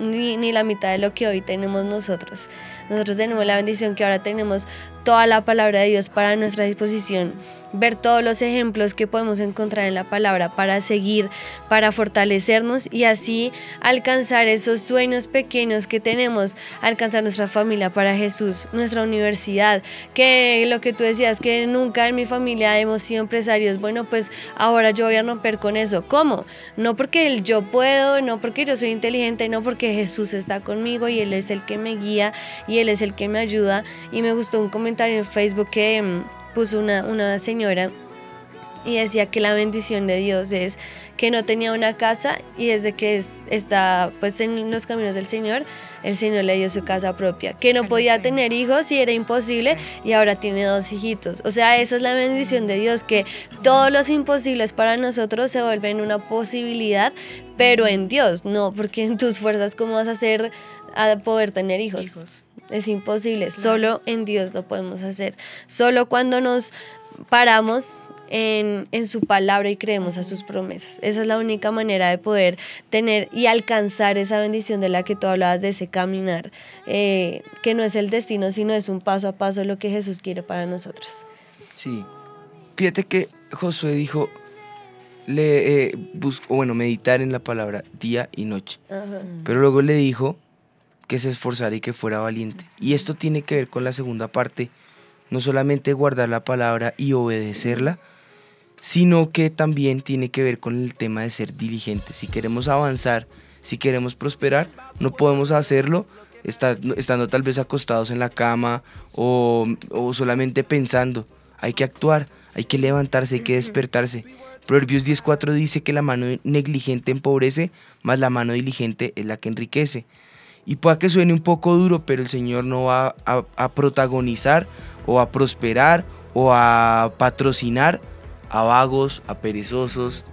C: ni, ni la mitad de lo que hoy tenemos nosotros. Nosotros tenemos la bendición que ahora tenemos toda la palabra de Dios para nuestra disposición ver todos los ejemplos que podemos encontrar en la palabra para seguir, para fortalecernos y así alcanzar esos sueños pequeños que tenemos, alcanzar nuestra familia para Jesús, nuestra universidad, que lo que tú decías, que nunca en mi familia hemos sido empresarios, bueno, pues ahora yo voy a romper con eso. ¿Cómo? No porque yo puedo, no porque yo soy inteligente, no porque Jesús está conmigo y Él es el que me guía y Él es el que me ayuda. Y me gustó un comentario en Facebook que mm, puso una, una señora y decía que la bendición de Dios es que no tenía una casa y desde que está pues en los caminos del Señor, el Señor le dio su casa propia, que no podía tener hijos y era imposible y ahora tiene dos hijitos. O sea, esa es la bendición de Dios, que todos los imposibles para nosotros se vuelven una posibilidad, pero en Dios, no, porque en tus fuerzas, ¿cómo vas a hacer a poder tener hijos? Es imposible, solo en Dios lo podemos hacer. Solo cuando nos paramos en, su palabra y creemos a sus promesas. Esa es la única manera de poder tener y alcanzar esa bendición de la que tú hablabas, de ese caminar, eh, que no es el destino, sino es un paso a paso lo que Jesús quiere para nosotros.
B: Sí. Fíjate que Josué dijo, le eh, busco, bueno, meditar en la palabra día y noche. Pero luego le dijo que se esforzara y que fuera valiente. Y esto tiene que ver con la segunda parte, no solamente guardar la palabra y obedecerla, sino que también tiene que ver con el tema de ser diligente. Si queremos avanzar, si queremos prosperar, no podemos hacerlo estando tal vez acostados en la cama o, solamente pensando. Hay que actuar, hay que levantarse, hay que despertarse. Proverbios 10.4 dice que la mano negligente empobrece, más la mano diligente es la que enriquece. Y pueda que suene un poco duro, pero el Señor no va a protagonizar o a prosperar o a patrocinar a vagos, a perezosos.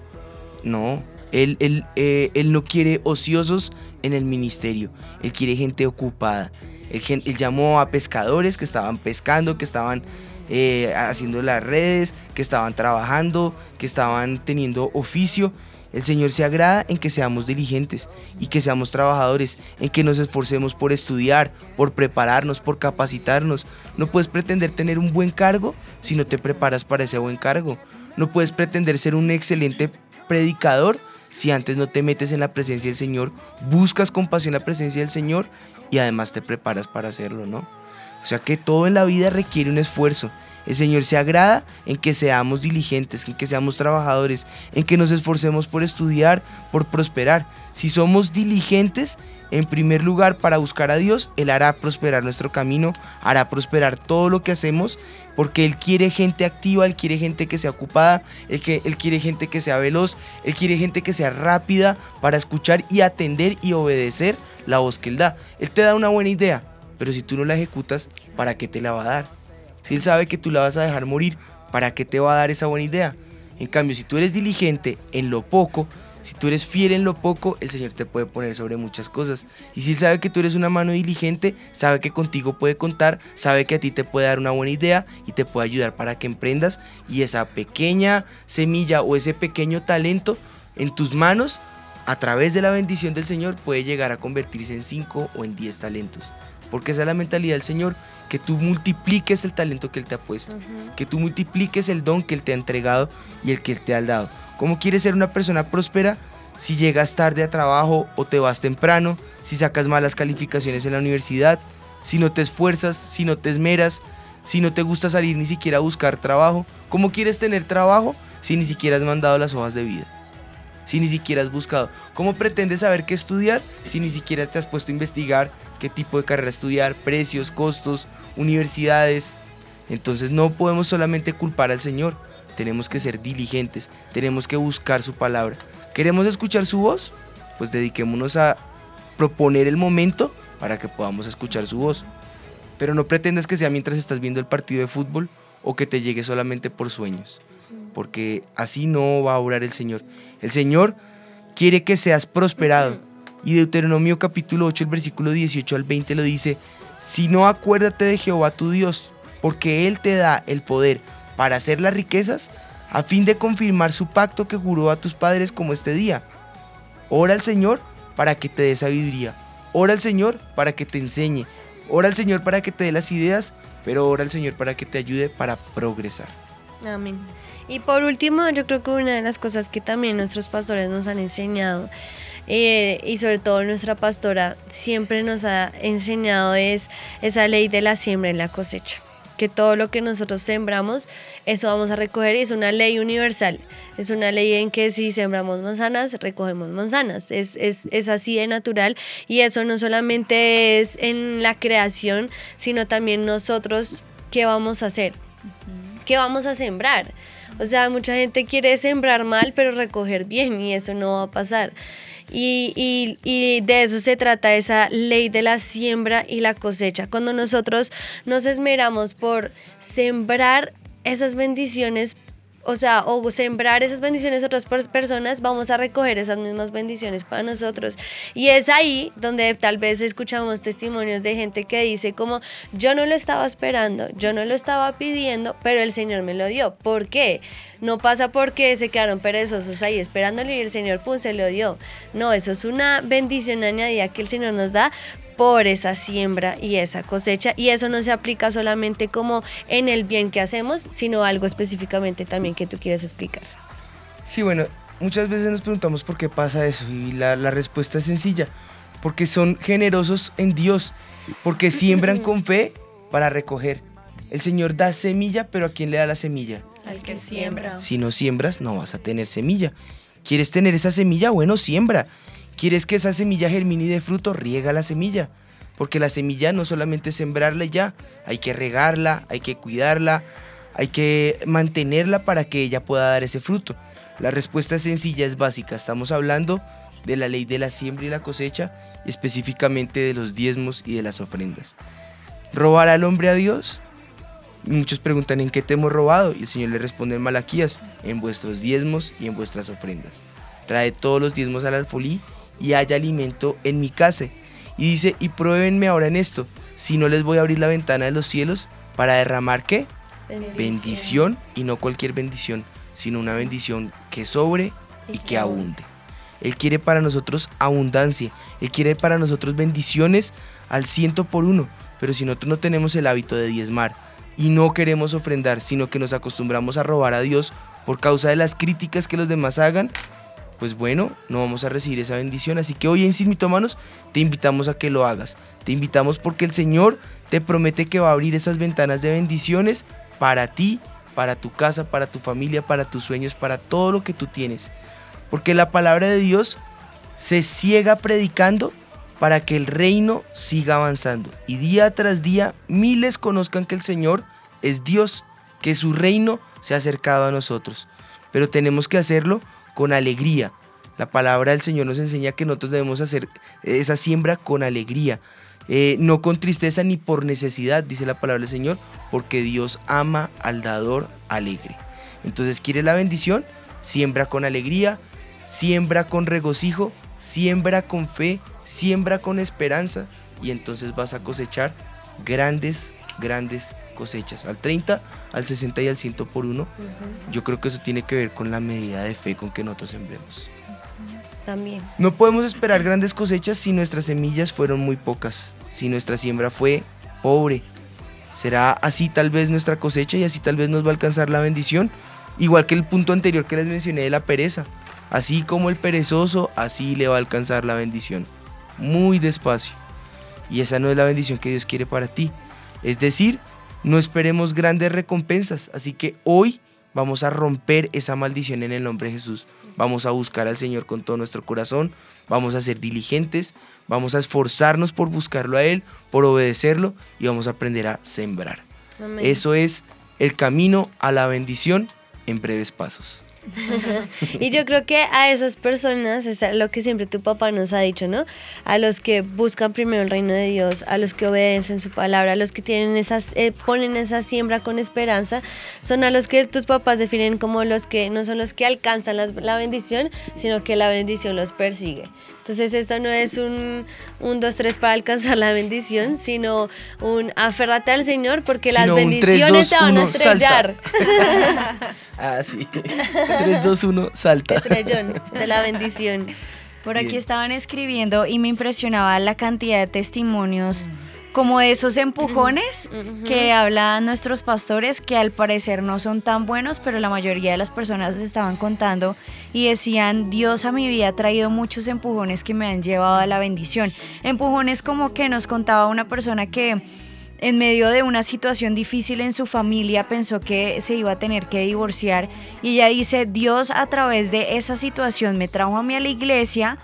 B: No, él, él, eh, él no quiere ociosos en el ministerio, él quiere gente ocupada. Él, llamó a pescadores que estaban pescando, que estaban eh, haciendo las redes, que estaban trabajando, que estaban teniendo oficio. El Señor se agrada en que seamos diligentes y que seamos trabajadores, en que nos esforcemos por estudiar, por prepararnos, por capacitarnos. No puedes pretender tener un buen cargo si no te preparas para ese buen cargo. No puedes pretender ser un excelente predicador si antes no te metes en la presencia del Señor, buscas con pasión la presencia del Señor y además te preparas para hacerlo, ¿no? O sea que todo en la vida requiere un esfuerzo. El Señor se agrada en que seamos diligentes, en que seamos trabajadores, en que nos esforcemos por estudiar, por prosperar. Si somos diligentes, en primer lugar, para buscar a Dios, Él hará prosperar nuestro camino, hará prosperar todo lo que hacemos, porque Él quiere gente activa, Él quiere gente que sea ocupada, Él, que, él quiere gente que sea veloz, Él quiere gente que sea rápida para escuchar y atender y obedecer la voz que Él da. Él te da una buena idea, pero si tú no la ejecutas, ¿para qué te la va a dar? Si Él sabe que tú la vas a dejar morir, ¿para qué te va a dar esa buena idea? En cambio, si tú eres diligente en lo poco, si tú eres fiel en lo poco, el Señor te puede poner sobre muchas cosas. Y si Él sabe que tú eres una mano diligente, sabe que contigo puede contar, sabe que a ti te puede dar una buena idea y te puede ayudar para que emprendas. Y esa pequeña semilla o ese pequeño talento en tus manos, a través de la bendición del Señor, puede llegar a convertirse en 5 o en 10 talentos. Porque esa es la mentalidad del Señor que tú multipliques el talento que Él te ha puesto, que tú multipliques el don que Él te ha entregado y el que Él te ha dado. ¿Cómo quieres ser una persona próspera si llegas tarde a trabajo o te vas temprano, si sacas malas calificaciones en la universidad, si no te esfuerzas, si no te esmeras, si no te gusta salir ni siquiera a buscar trabajo? ¿Cómo quieres tener trabajo si ni siquiera has mandado las hojas de vida? Si ni siquiera has buscado. ¿Cómo pretendes saber qué estudiar si ni siquiera te has puesto a investigar qué tipo de carrera estudiar, precios, costos, universidades. Entonces no podemos solamente culpar al Señor, tenemos que ser diligentes, tenemos que buscar su palabra. ¿Queremos escuchar su voz? Pues dediquémonos a proponer el momento para que podamos escuchar su voz. Pero no pretendas que sea mientras estás viendo el partido de fútbol o que te llegue solamente por sueños, porque así no va a obrar el Señor. El Señor quiere que seas prosperado, y Deuteronomio capítulo 8, el versículo 18 al 20 lo dice, si no acuérdate de Jehová tu Dios, porque Él te da el poder para hacer las riquezas, a fin de confirmar su pacto que juró a tus padres como este día. Ora al Señor para que te dé sabiduría. Ora al Señor para que te enseñe. Ora al Señor para que te dé las ideas, pero ora al Señor para que te ayude para progresar.
C: Amén. Y por último, yo creo que una de las cosas que también nuestros pastores nos han enseñado, eh, y sobre todo nuestra pastora siempre nos ha enseñado es esa ley de la siembra y la cosecha que todo lo que nosotros sembramos, eso vamos a recoger y es una ley universal. Es una ley en que si sembramos manzanas, recogemos manzanas. Es, es, es así de natural y eso no solamente es en la creación, sino también nosotros, ¿qué vamos a hacer? ¿Qué vamos a sembrar? O sea, mucha gente quiere sembrar mal, pero recoger bien y eso no va a pasar. Y, de eso se trata esa ley de la siembra y la cosecha. Cuando nosotros nos esmeramos por sembrar esas bendiciones o sea, o sembrar esas bendiciones a otras personas, vamos a recoger esas mismas bendiciones para nosotros. Y es ahí donde tal vez escuchamos testimonios de gente que dice como, yo no lo estaba esperando, yo no lo estaba pidiendo, pero el Señor me lo dio. ¿Por qué? No pasa porque se quedaron perezosos ahí esperándole y el Señor, pum, se lo dio. No, eso es una bendición añadida que el Señor nos da por esa siembra y esa cosecha. Y eso no se aplica solamente como en el bien que hacemos, sino algo específicamente también que tú quieres explicar.
B: Sí, bueno, muchas veces nos preguntamos por qué pasa eso y la, la respuesta es sencilla, porque son generosos en Dios, porque siembran con fe para recoger. El Señor da semilla, pero ¿a quién le da la semilla?
P: Al que siembra.
B: Si no siembras, no vas a tener semilla. ¿Quieres tener esa semilla? Bueno, siembra. ¿Quieres que esa semilla germine dé fruto? Riega la semilla. Porque la semilla no solamente es sembrarla ya, hay que regarla, hay que cuidarla, hay que mantenerla para que ella pueda dar ese fruto. La respuesta es sencilla, es básica. Estamos hablando de la ley de la siembra y la cosecha, específicamente de los diezmos y de las ofrendas. ¿Robar al hombre a Dios? Muchos preguntan en qué te hemos robado y el Señor le responde en Malaquías, en vuestros diezmos y en vuestras ofrendas. Trae todos los diezmos al alfolí y haya alimento en mi casa. Y dice, y pruébenme ahora en esto, si no les voy a abrir la ventana de los cielos para derramar qué?
C: Bendición.
B: Bendición y no cualquier bendición, sino una bendición que sobre y que abunde. Él quiere para nosotros abundancia, Él quiere para nosotros bendiciones al ciento por uno, pero si nosotros no tenemos el hábito de diezmar y no queremos ofrendar, sino que nos acostumbramos a robar a Dios por causa de las críticas que los demás hagan, pues bueno, no vamos a recibir esa bendición. Así que hoy en Sin Mitómanos te invitamos a que lo hagas. Te invitamos porque el Señor te promete que va a abrir esas ventanas de bendiciones para ti, para tu casa, para tu familia, para tus sueños, para todo lo que tú tienes. Porque la palabra de Dios se ciega predicando para que el reino siga avanzando. Y día tras día miles conozcan que el Señor es Dios, que su reino se ha acercado a nosotros. Pero tenemos que hacerlo con alegría. La palabra del Señor nos enseña que nosotros debemos hacer esa siembra con alegría, eh, no con tristeza ni por necesidad, dice la palabra del Señor, porque Dios ama al dador alegre. Entonces, ¿quieres la bendición? Siembra con alegría, siembra con regocijo, siembra con fe, siembra con esperanza y entonces vas a cosechar grandes, grandes cosechas. Al 30, al 60 y al 100 por uno. Yo creo que eso tiene que ver con la medida de fe con que nosotros sembremos.
C: También.
B: No podemos esperar grandes cosechas si nuestras semillas fueron muy pocas, si nuestra siembra fue pobre. Será así tal vez nuestra cosecha y así tal vez nos va a alcanzar la bendición, igual que el punto anterior que les mencioné de la pereza. Así como el perezoso, así le va a alcanzar la bendición. Muy despacio. Y esa no es la bendición que Dios quiere para ti. Es decir, no esperemos grandes recompensas. Así que hoy vamos a romper esa maldición en el nombre de Jesús. Vamos a buscar al Señor con todo nuestro corazón. Vamos a ser diligentes. Vamos a esforzarnos por buscarlo a Él, por obedecerlo y vamos a aprender a sembrar.
C: Amén.
B: Eso es el camino a la bendición en breves pasos.
C: Y yo creo que a esas personas, es lo que siempre tu papá nos ha dicho, ¿no? A los que buscan primero el reino de Dios, a los que obedecen su palabra, a los que tienen esas, eh, ponen esa siembra con esperanza, son a los que tus papás definen como los que no son los que alcanzan la bendición, sino que la bendición los persigue. Entonces esto no es un, un dos, tres para alcanzar la bendición, sino un aférrate al Señor porque las
B: Sino tres,
C: bendiciones
B: dos,
C: te van a estrellar.
B: Ah, sí. 3, 2, 1, salta.
C: Estrellón de la bendición.
D: Por aquí
B: Bien.
D: estaban escribiendo y me impresionaba la cantidad de testimonios como de esos empujones que hablan nuestros pastores, que al parecer no son tan buenos, pero la mayoría de las personas estaban contando y decían, Dios a mi vida ha traído muchos empujones que me han llevado a la bendición. Empujones como que nos contaba una persona que en medio de una situación difícil en su familia pensó que se iba a tener que divorciar y ella dice, Dios a través de esa situación me trajo a mí a la iglesia,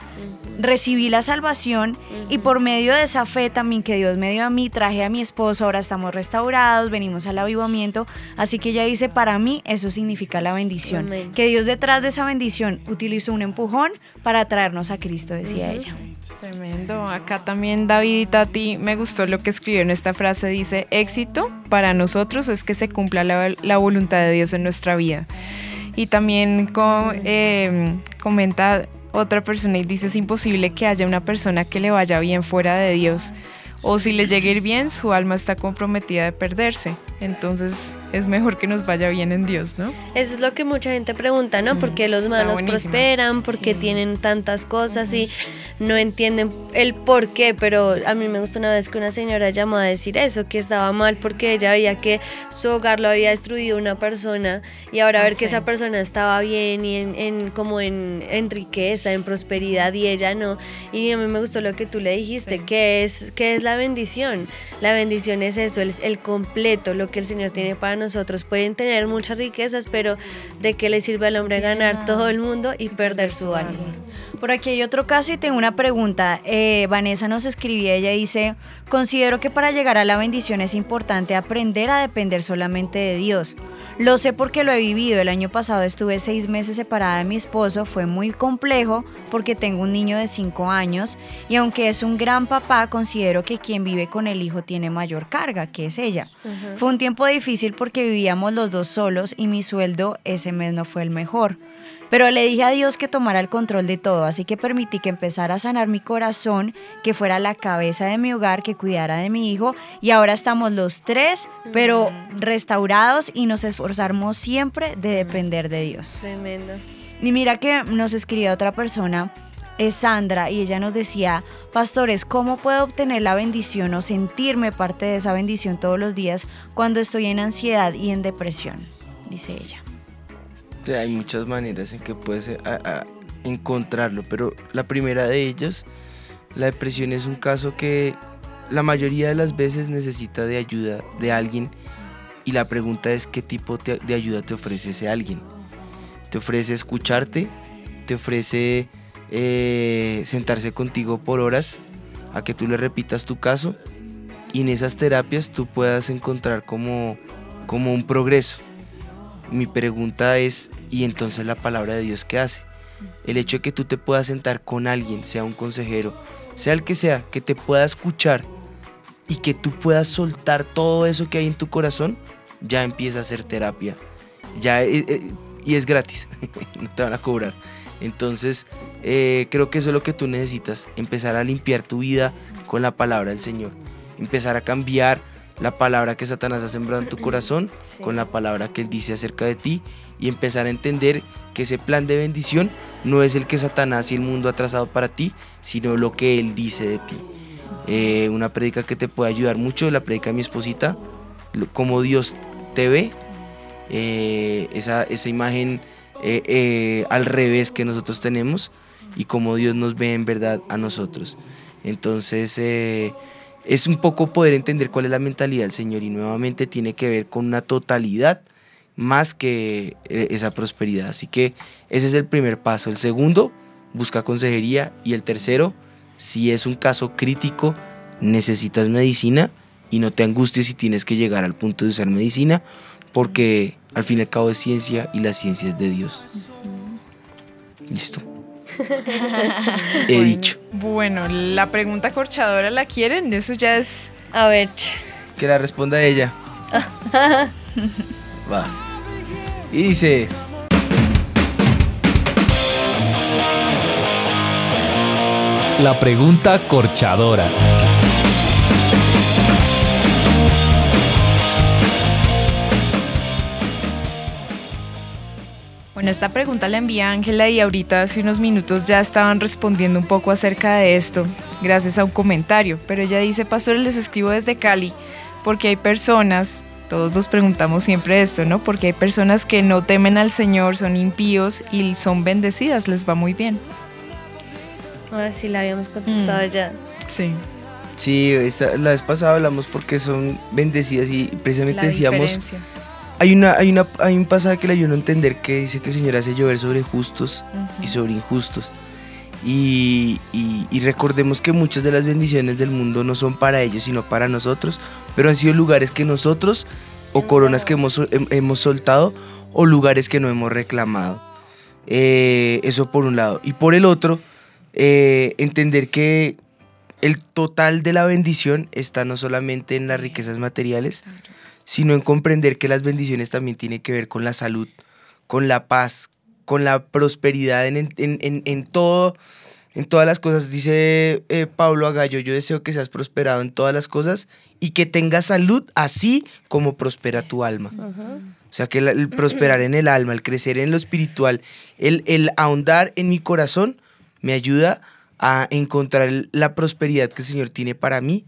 D: recibí la salvación y por medio de esa fe también que Dios me dio a mí, traje a mi esposo, ahora estamos restaurados, venimos al avivamiento, así que ella dice, para mí eso significa la bendición,
C: Amén.
D: que Dios detrás de esa bendición utilizó un empujón para traernos a Cristo, decía ella.
P: Tremendo. Acá también David y Tati me gustó lo que escribió en esta frase. Dice, éxito para nosotros es que se cumpla la, la voluntad de Dios en nuestra vida. Y también eh, comenta otra persona y dice, es imposible que haya una persona que le vaya bien fuera de Dios. O si le llegue a ir bien, su alma está comprometida de perderse. Entonces es mejor que nos vaya bien en Dios, ¿no?
C: Eso es lo que mucha gente pregunta, ¿no? ¿Por qué los malos
P: buenísimo.
C: prosperan? ¿Por qué tienen tantas cosas y no entienden el por qué? Pero a mí me gustó una vez que una señora llamó a decir eso, que estaba mal porque ella veía que su hogar lo había destruido una persona y ahora
P: Ah,
C: ver que
P: sí.
C: esa persona estaba bien y en, en- como en, en riqueza, en prosperidad y ella no. Y a mí me gustó lo que tú le dijiste, que es, que es la bendición. La bendición es eso, el, el completo, lo que el Señor tiene para nosotros. Pueden tener muchas riquezas, pero ¿de qué le sirve al hombre ganar todo el mundo y perder su alma?
D: Por aquí hay otro caso y tengo una pregunta. Eh, Vanessa nos escribía, ella dice, considero que para llegar a la bendición es importante aprender a depender solamente de Dios. Lo sé porque lo he vivido. El año pasado estuve seis meses separada de mi esposo. Fue muy complejo porque tengo un niño de cinco años y aunque es un gran papá, considero que quien vive con el hijo tiene mayor carga, que es ella. Fue un tiempo difícil porque vivíamos los dos solos y mi sueldo ese mes no fue el mejor. Pero le dije a Dios que tomara el control de todo, así que permití que empezara a sanar mi corazón, que fuera la cabeza de mi hogar, que cuidara de mi hijo. Y ahora estamos los tres, pero restaurados y nos esforzamos siempre de depender de Dios.
C: Tremendo.
D: Y mira que nos escribía otra persona, es Sandra, y ella nos decía, pastores, ¿cómo puedo obtener la bendición o sentirme parte de esa bendición todos los días cuando estoy en ansiedad y en depresión? Dice ella.
B: Hay muchas maneras en que puedes eh, encontrarlo, pero la primera de ellas, la depresión es un caso que la mayoría de las veces necesita de ayuda de alguien y la pregunta es qué tipo de ayuda te ofrece ese alguien. Te ofrece escucharte, te ofrece eh, sentarse contigo por horas a que tú le repitas tu caso y en esas terapias tú puedas encontrar como, como un progreso. Mi pregunta es, ¿y entonces la palabra de Dios qué hace? El hecho de que tú te puedas sentar con alguien, sea un consejero, sea el que sea, que te pueda escuchar y que tú puedas soltar todo eso que hay en tu corazón, ya empieza a ser terapia. Ya, eh, eh, y es gratis, no te van a cobrar. Entonces, eh, creo que eso es lo que tú necesitas, empezar a limpiar tu vida con la palabra del Señor, empezar a cambiar la palabra que Satanás ha sembrado en tu corazón con la palabra que Él dice acerca de ti y empezar a entender que ese plan de bendición no es el que Satanás y el mundo ha trazado para ti, sino lo que Él dice de ti. Eh, una prédica que te puede ayudar mucho, la prédica de mi esposita, cómo Dios te ve, eh, esa, esa imagen eh, al revés que nosotros tenemos y cómo Dios nos ve en verdad a nosotros. Entonces es un poco poder entender cuál es la mentalidad del Señor y nuevamente tiene que ver con una totalidad más que eh, esa prosperidad. Así que ese es el primer paso. El segundo, busca consejería y el tercero, si es un caso crítico, necesitas medicina y no te angusties si tienes que llegar al punto de usar medicina, porque al fin y al cabo es ciencia y la ciencia es de Dios. Listo. He dicho.
P: Bueno, la pregunta corchadora la quieren, eso ya es...
C: A ver.
B: Que la responda ella. Va. Y dice...
A: La pregunta corchadora.
P: Bueno, esta pregunta la envía Ángela y ahorita hace unos minutos ya estaban respondiendo un poco acerca de esto, gracias a un comentario. Pero ella dice, pastores, les escribo desde Cali, porque hay personas, todos nos preguntamos siempre esto, ¿no? Porque hay personas que no temen al Señor, son impíos y son bendecidas, les va muy bien.
C: Ahora sí la habíamos contestado ya.
P: Sí.
B: Sí, esta- la vez pasada hablamos porque son bendecidas y precisamente
P: La
B: decíamos...
P: diferencia.
B: Hay, una, hay, una, hay un pasaje que le ayuno a entender que dice que el Señor hace llover sobre justos y sobre injustos. Y, y- y recordemos que muchas de las bendiciones del mundo no son para ellos, sino para nosotros, pero han sido lugares que nosotros, o coronas que hemos, hem- hemos soltado, o lugares que no hemos reclamado. Eh, eso por un lado. Y por el otro, eh, entender que el total de la bendición está no solamente en las riquezas materiales, sino en comprender que las bendiciones también tienen que ver con la salud, con la paz, con la prosperidad en, en- en- en todo, en todas las cosas. Dice eh, Pablo Agallo, yo deseo que seas prosperado en todas las cosas y que tengas salud así como prospera tu alma. O sea, que el prosperar en el alma, el crecer en lo espiritual, el, el ahondar en mi corazón me ayuda a encontrar la prosperidad que el Señor tiene para mí,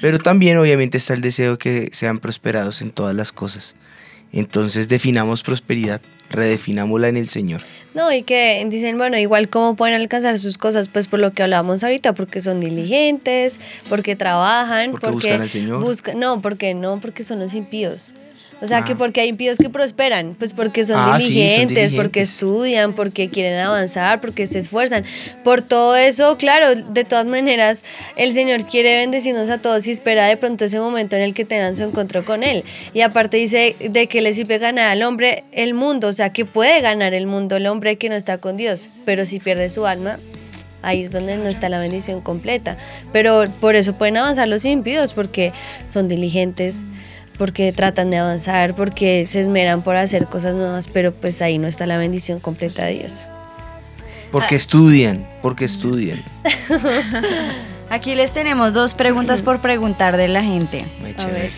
B: pero también obviamente está el deseo que sean prosperados en todas las cosas. Entonces definamos prosperidad, redefinámosla en el Señor.
C: No, y que dicen, bueno, igual cómo pueden alcanzar sus cosas, pues por lo que hablábamos ahorita, porque son diligentes, porque trabajan,
B: Porque buscan al Señor.
C: busca- no, porque no, porque son los impíos. O sea,
B: Ah.
C: que porque hay impíos que prosperan, pues porque son,
B: Ah, sí, son
C: diligentes, porque estudian, porque quieren avanzar, porque se esfuerzan. Por todo eso, claro, de todas maneras, el Señor quiere bendecirnos a todos y espera de pronto ese momento en el que tengan su encuentro con Él. Y aparte dice de que le sirve ganar al hombre el mundo, o sea, que puede ganar el mundo el hombre que no está con Dios, pero si pierde su alma, ahí es donde no está la bendición completa. Pero por eso pueden avanzar los impíos, porque son diligentes, porque tratan de avanzar, porque se esmeran por hacer cosas nuevas, pero pues ahí no está la bendición completa de Dios.
B: Porque estudian, porque estudian.
D: Aquí les tenemos dos preguntas por preguntar de la gente.
B: A ver.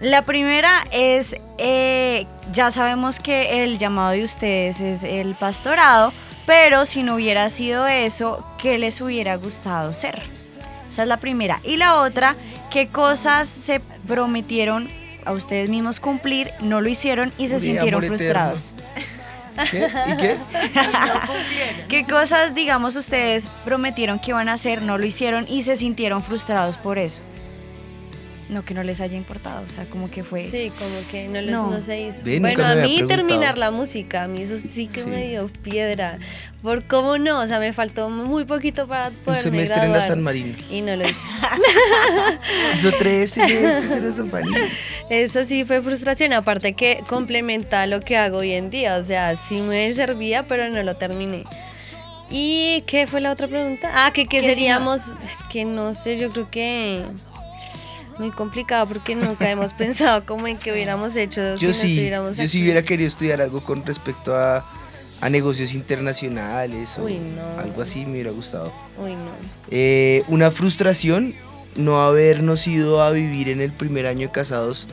D: La primera es, eh, ya sabemos que el llamado de ustedes es el pastorado, pero si no hubiera sido eso, ¿qué les hubiera gustado ser? Esa es la primera. Y la otra, ¿qué cosas se prometieron a ustedes mismos cumplir, no lo hicieron y se sintieron frustrados?
B: ¿Qué? ¿Y qué?
D: ¿Qué cosas, digamos, ustedes prometieron que iban a hacer, no lo hicieron y se sintieron frustrados por eso? No que no les haya importado, o sea, como que fue...
C: Sí, como que no, los-
D: No.
C: no se hizo. Bueno, a mí terminar la música, a mí eso sí que
B: Sí.
C: me dio piedra. Por cómo no, o sea, me faltó muy poquito para
B: Un
C: poder
B: semestre en la San Marino.
C: Y no lo hice.
B: Hizo tres semestres en la San Marino.
C: Eso sí fue frustración, aparte que complementa lo que hago hoy en día, o sea, sí me servía, pero no lo terminé. ¿Y qué fue la otra pregunta? Ah, que qué
D: si
C: seríamos, es que no sé, yo creo que muy complicado porque nunca hemos pensado como en qué hubiéramos hecho si
B: Yo
C: no
B: sí, yo sí hubiera querido estudiar algo con respecto a, a negocios internacionales o
C: Uy, no.
B: algo así, me hubiera gustado.
C: Uy, no.
B: Eh, una frustración no habernos ido a vivir en el primer año de casados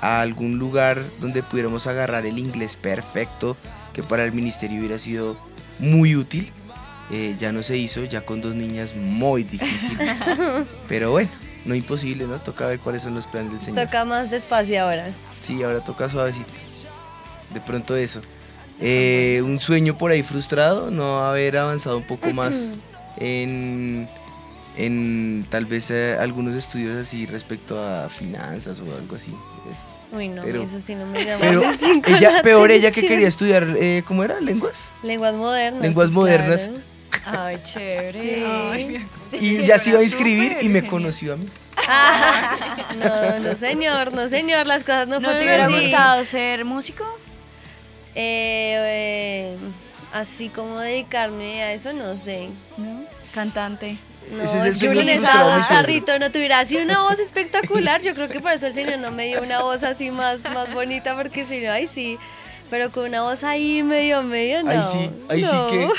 B: a algún lugar donde pudiéramos agarrar el inglés perfecto, que para el ministerio hubiera sido muy útil. Eh, ya no se hizo, ya con dos niñas muy difícil. Pero bueno, no imposible, ¿no? Toca ver cuáles son los planes del Señor.
C: Toca más despacio ahora.
B: Sí, ahora toca suavecito. De pronto eso. Eh, un sueño por ahí frustrado, no haber avanzado un poco más en, en tal vez eh, algunos estudios así respecto a finanzas o algo así. eso.
C: Uy, no,
B: Pero-
C: eso sí no me llama
B: Pero ella,
C: la
B: peor ella que quería estudiar, eh, ¿cómo era? ¿Lenguas?
C: Lenguas modernas.
B: Lenguas
C: pues,
B: modernas.
C: claro.
D: Ay, chévere.
C: Sí.
D: Ay,
B: Y ya se iba a inscribir y me conoció a mí.
C: No, no señor, no señor, las cosas no,
D: ¿No
C: fueron
D: te hubiera
C: así.
D: gustado ser músico?
C: Eh, eh, así como dedicarme a eso, no sé.
D: ¿No? Cantante.
C: No,
B: Ese es el
C: yo. Tarrito, no tuviera así una voz espectacular. Yo creo que por eso el señor no me dio una voz así más, más bonita, porque si no, ay sí. Pero con una voz ahí medio, medio, no.
B: Ahí sí, ahí
C: no.
B: sí que.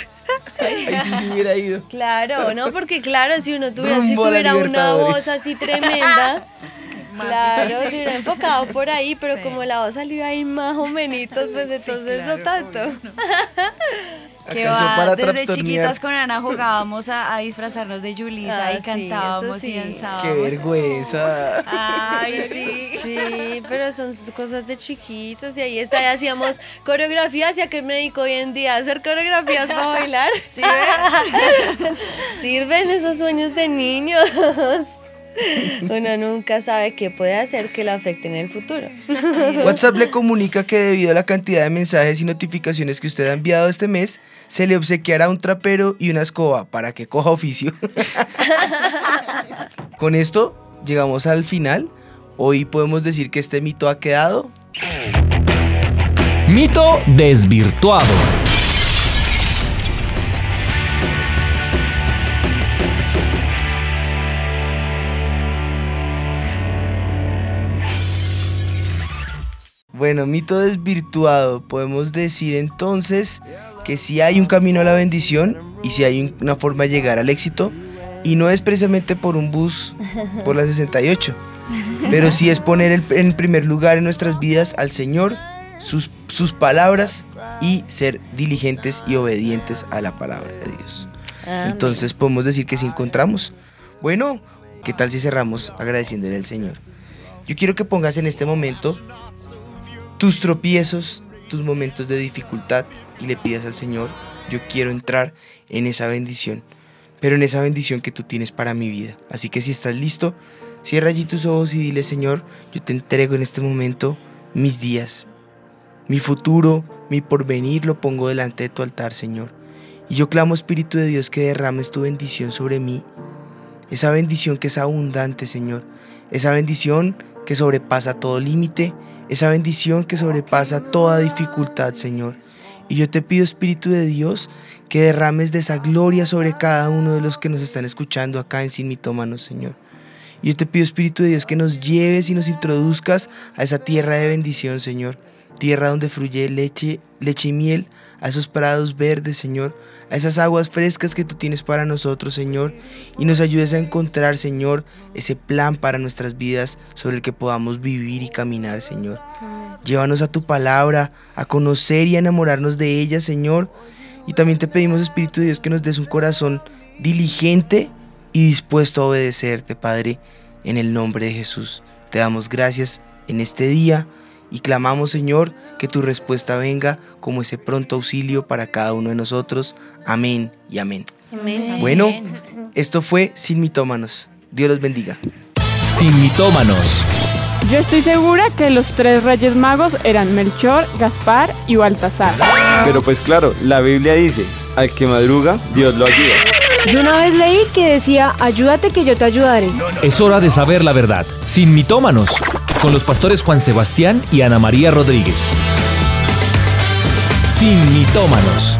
B: Ahí sí se hubiera ido.
C: Claro, ¿no? Porque claro, si uno tuviera, si una voz así tremenda, Claro, se hubiera enfocado por ahí, pero como la voz salió ahí más o menos, pues entonces no tanto.
D: Que
B: Alcanzó
D: va,
B: para
D: desde chiquitas con Ana jugábamos a, a disfrazarnos de Julisa
C: Ah,
D: y
C: sí,
D: cantábamos y
C: sí.
D: danzábamos.
B: Qué vergüenza.
D: Ay, sí.
C: Sí, pero son sus cosas de chiquitos y ahí está, y hacíamos coreografías, ya que me dedico hoy en día a hacer coreografías para bailar. Sirven esos sueños de niños. Uno nunca sabe qué puede hacer que lo afecte en el futuro.
B: WhatsApp le comunica que debido a la cantidad de mensajes y notificaciones que usted ha enviado este mes, se le obsequiará un trapero y una escoba para que coja oficio. Con esto llegamos al final. Hoy podemos decir que este mito ha quedado.
A: Mito desvirtuado.
B: Bueno, mito desvirtuado. Podemos decir entonces que si hay un camino a la bendición y si hay un- una forma de llegar al éxito. Y no es precisamente por un bus por la 68. Pero sí es poner el- en primer lugar en nuestras vidas al Señor, sus, sus palabras y ser diligentes y obedientes a la palabra de Dios. Entonces podemos decir que si encontramos. Bueno, ¿qué tal si cerramos agradeciéndole al Señor? Yo quiero que pongas en este momento tus tropiezos, tus momentos de dificultad y le pidas al Señor, yo quiero entrar en esa bendición, pero en esa bendición que tú tienes para mi vida. Así que si estás listo, cierra allí tus ojos y dile, Señor, yo te entrego en este momento mis días, mi futuro, mi porvenir lo pongo delante de tu altar, Señor. Y yo clamo, Espíritu de Dios, que derrames tu bendición sobre mí, esa bendición que es abundante, Señor, esa bendición que sobrepasa todo límite, esa bendición que sobrepasa toda dificultad, Señor. Y yo te pido, Espíritu de Dios, que derrames de esa gloria sobre cada uno de los que nos están escuchando acá en Sin Mitómanos, Señor. Y yo te pido, Espíritu de Dios, que nos lleves y nos introduzcas a esa tierra de bendición, Señor. Tierra donde fluye leche, leche y miel, a esos prados verdes, Señor, a esas aguas frescas que tú tienes para nosotros, Señor, y nos ayudes a encontrar, Señor, ese plan para nuestras vidas sobre el que podamos vivir y caminar, Señor. Llévanos a tu palabra, a conocer y a enamorarnos de ella, Señor. Y también te pedimos, Espíritu de Dios, que nos des un corazón diligente y dispuesto a obedecerte, Padre, en el nombre de Jesús. Te damos gracias en este día y clamamos, Señor, que tu respuesta venga como ese pronto auxilio para cada uno de nosotros. Amén y amén.
C: Amén.
B: Bueno, esto fue Sin Mitómanos. Dios los bendiga.
A: Sin mitómanos.
Q: Yo estoy segura que los tres reyes magos eran Melchor, Gaspar y Baltasar.
R: Pero pues claro, la Biblia dice, al que madruga, Dios lo ayuda.
S: Yo una vez leí que decía, ayúdate que yo te ayudaré.
A: Es hora de saber la verdad. Sin mitómanos. Con los pastores Juan Sebastián y Ana María Rodríguez. Sin mitómanos.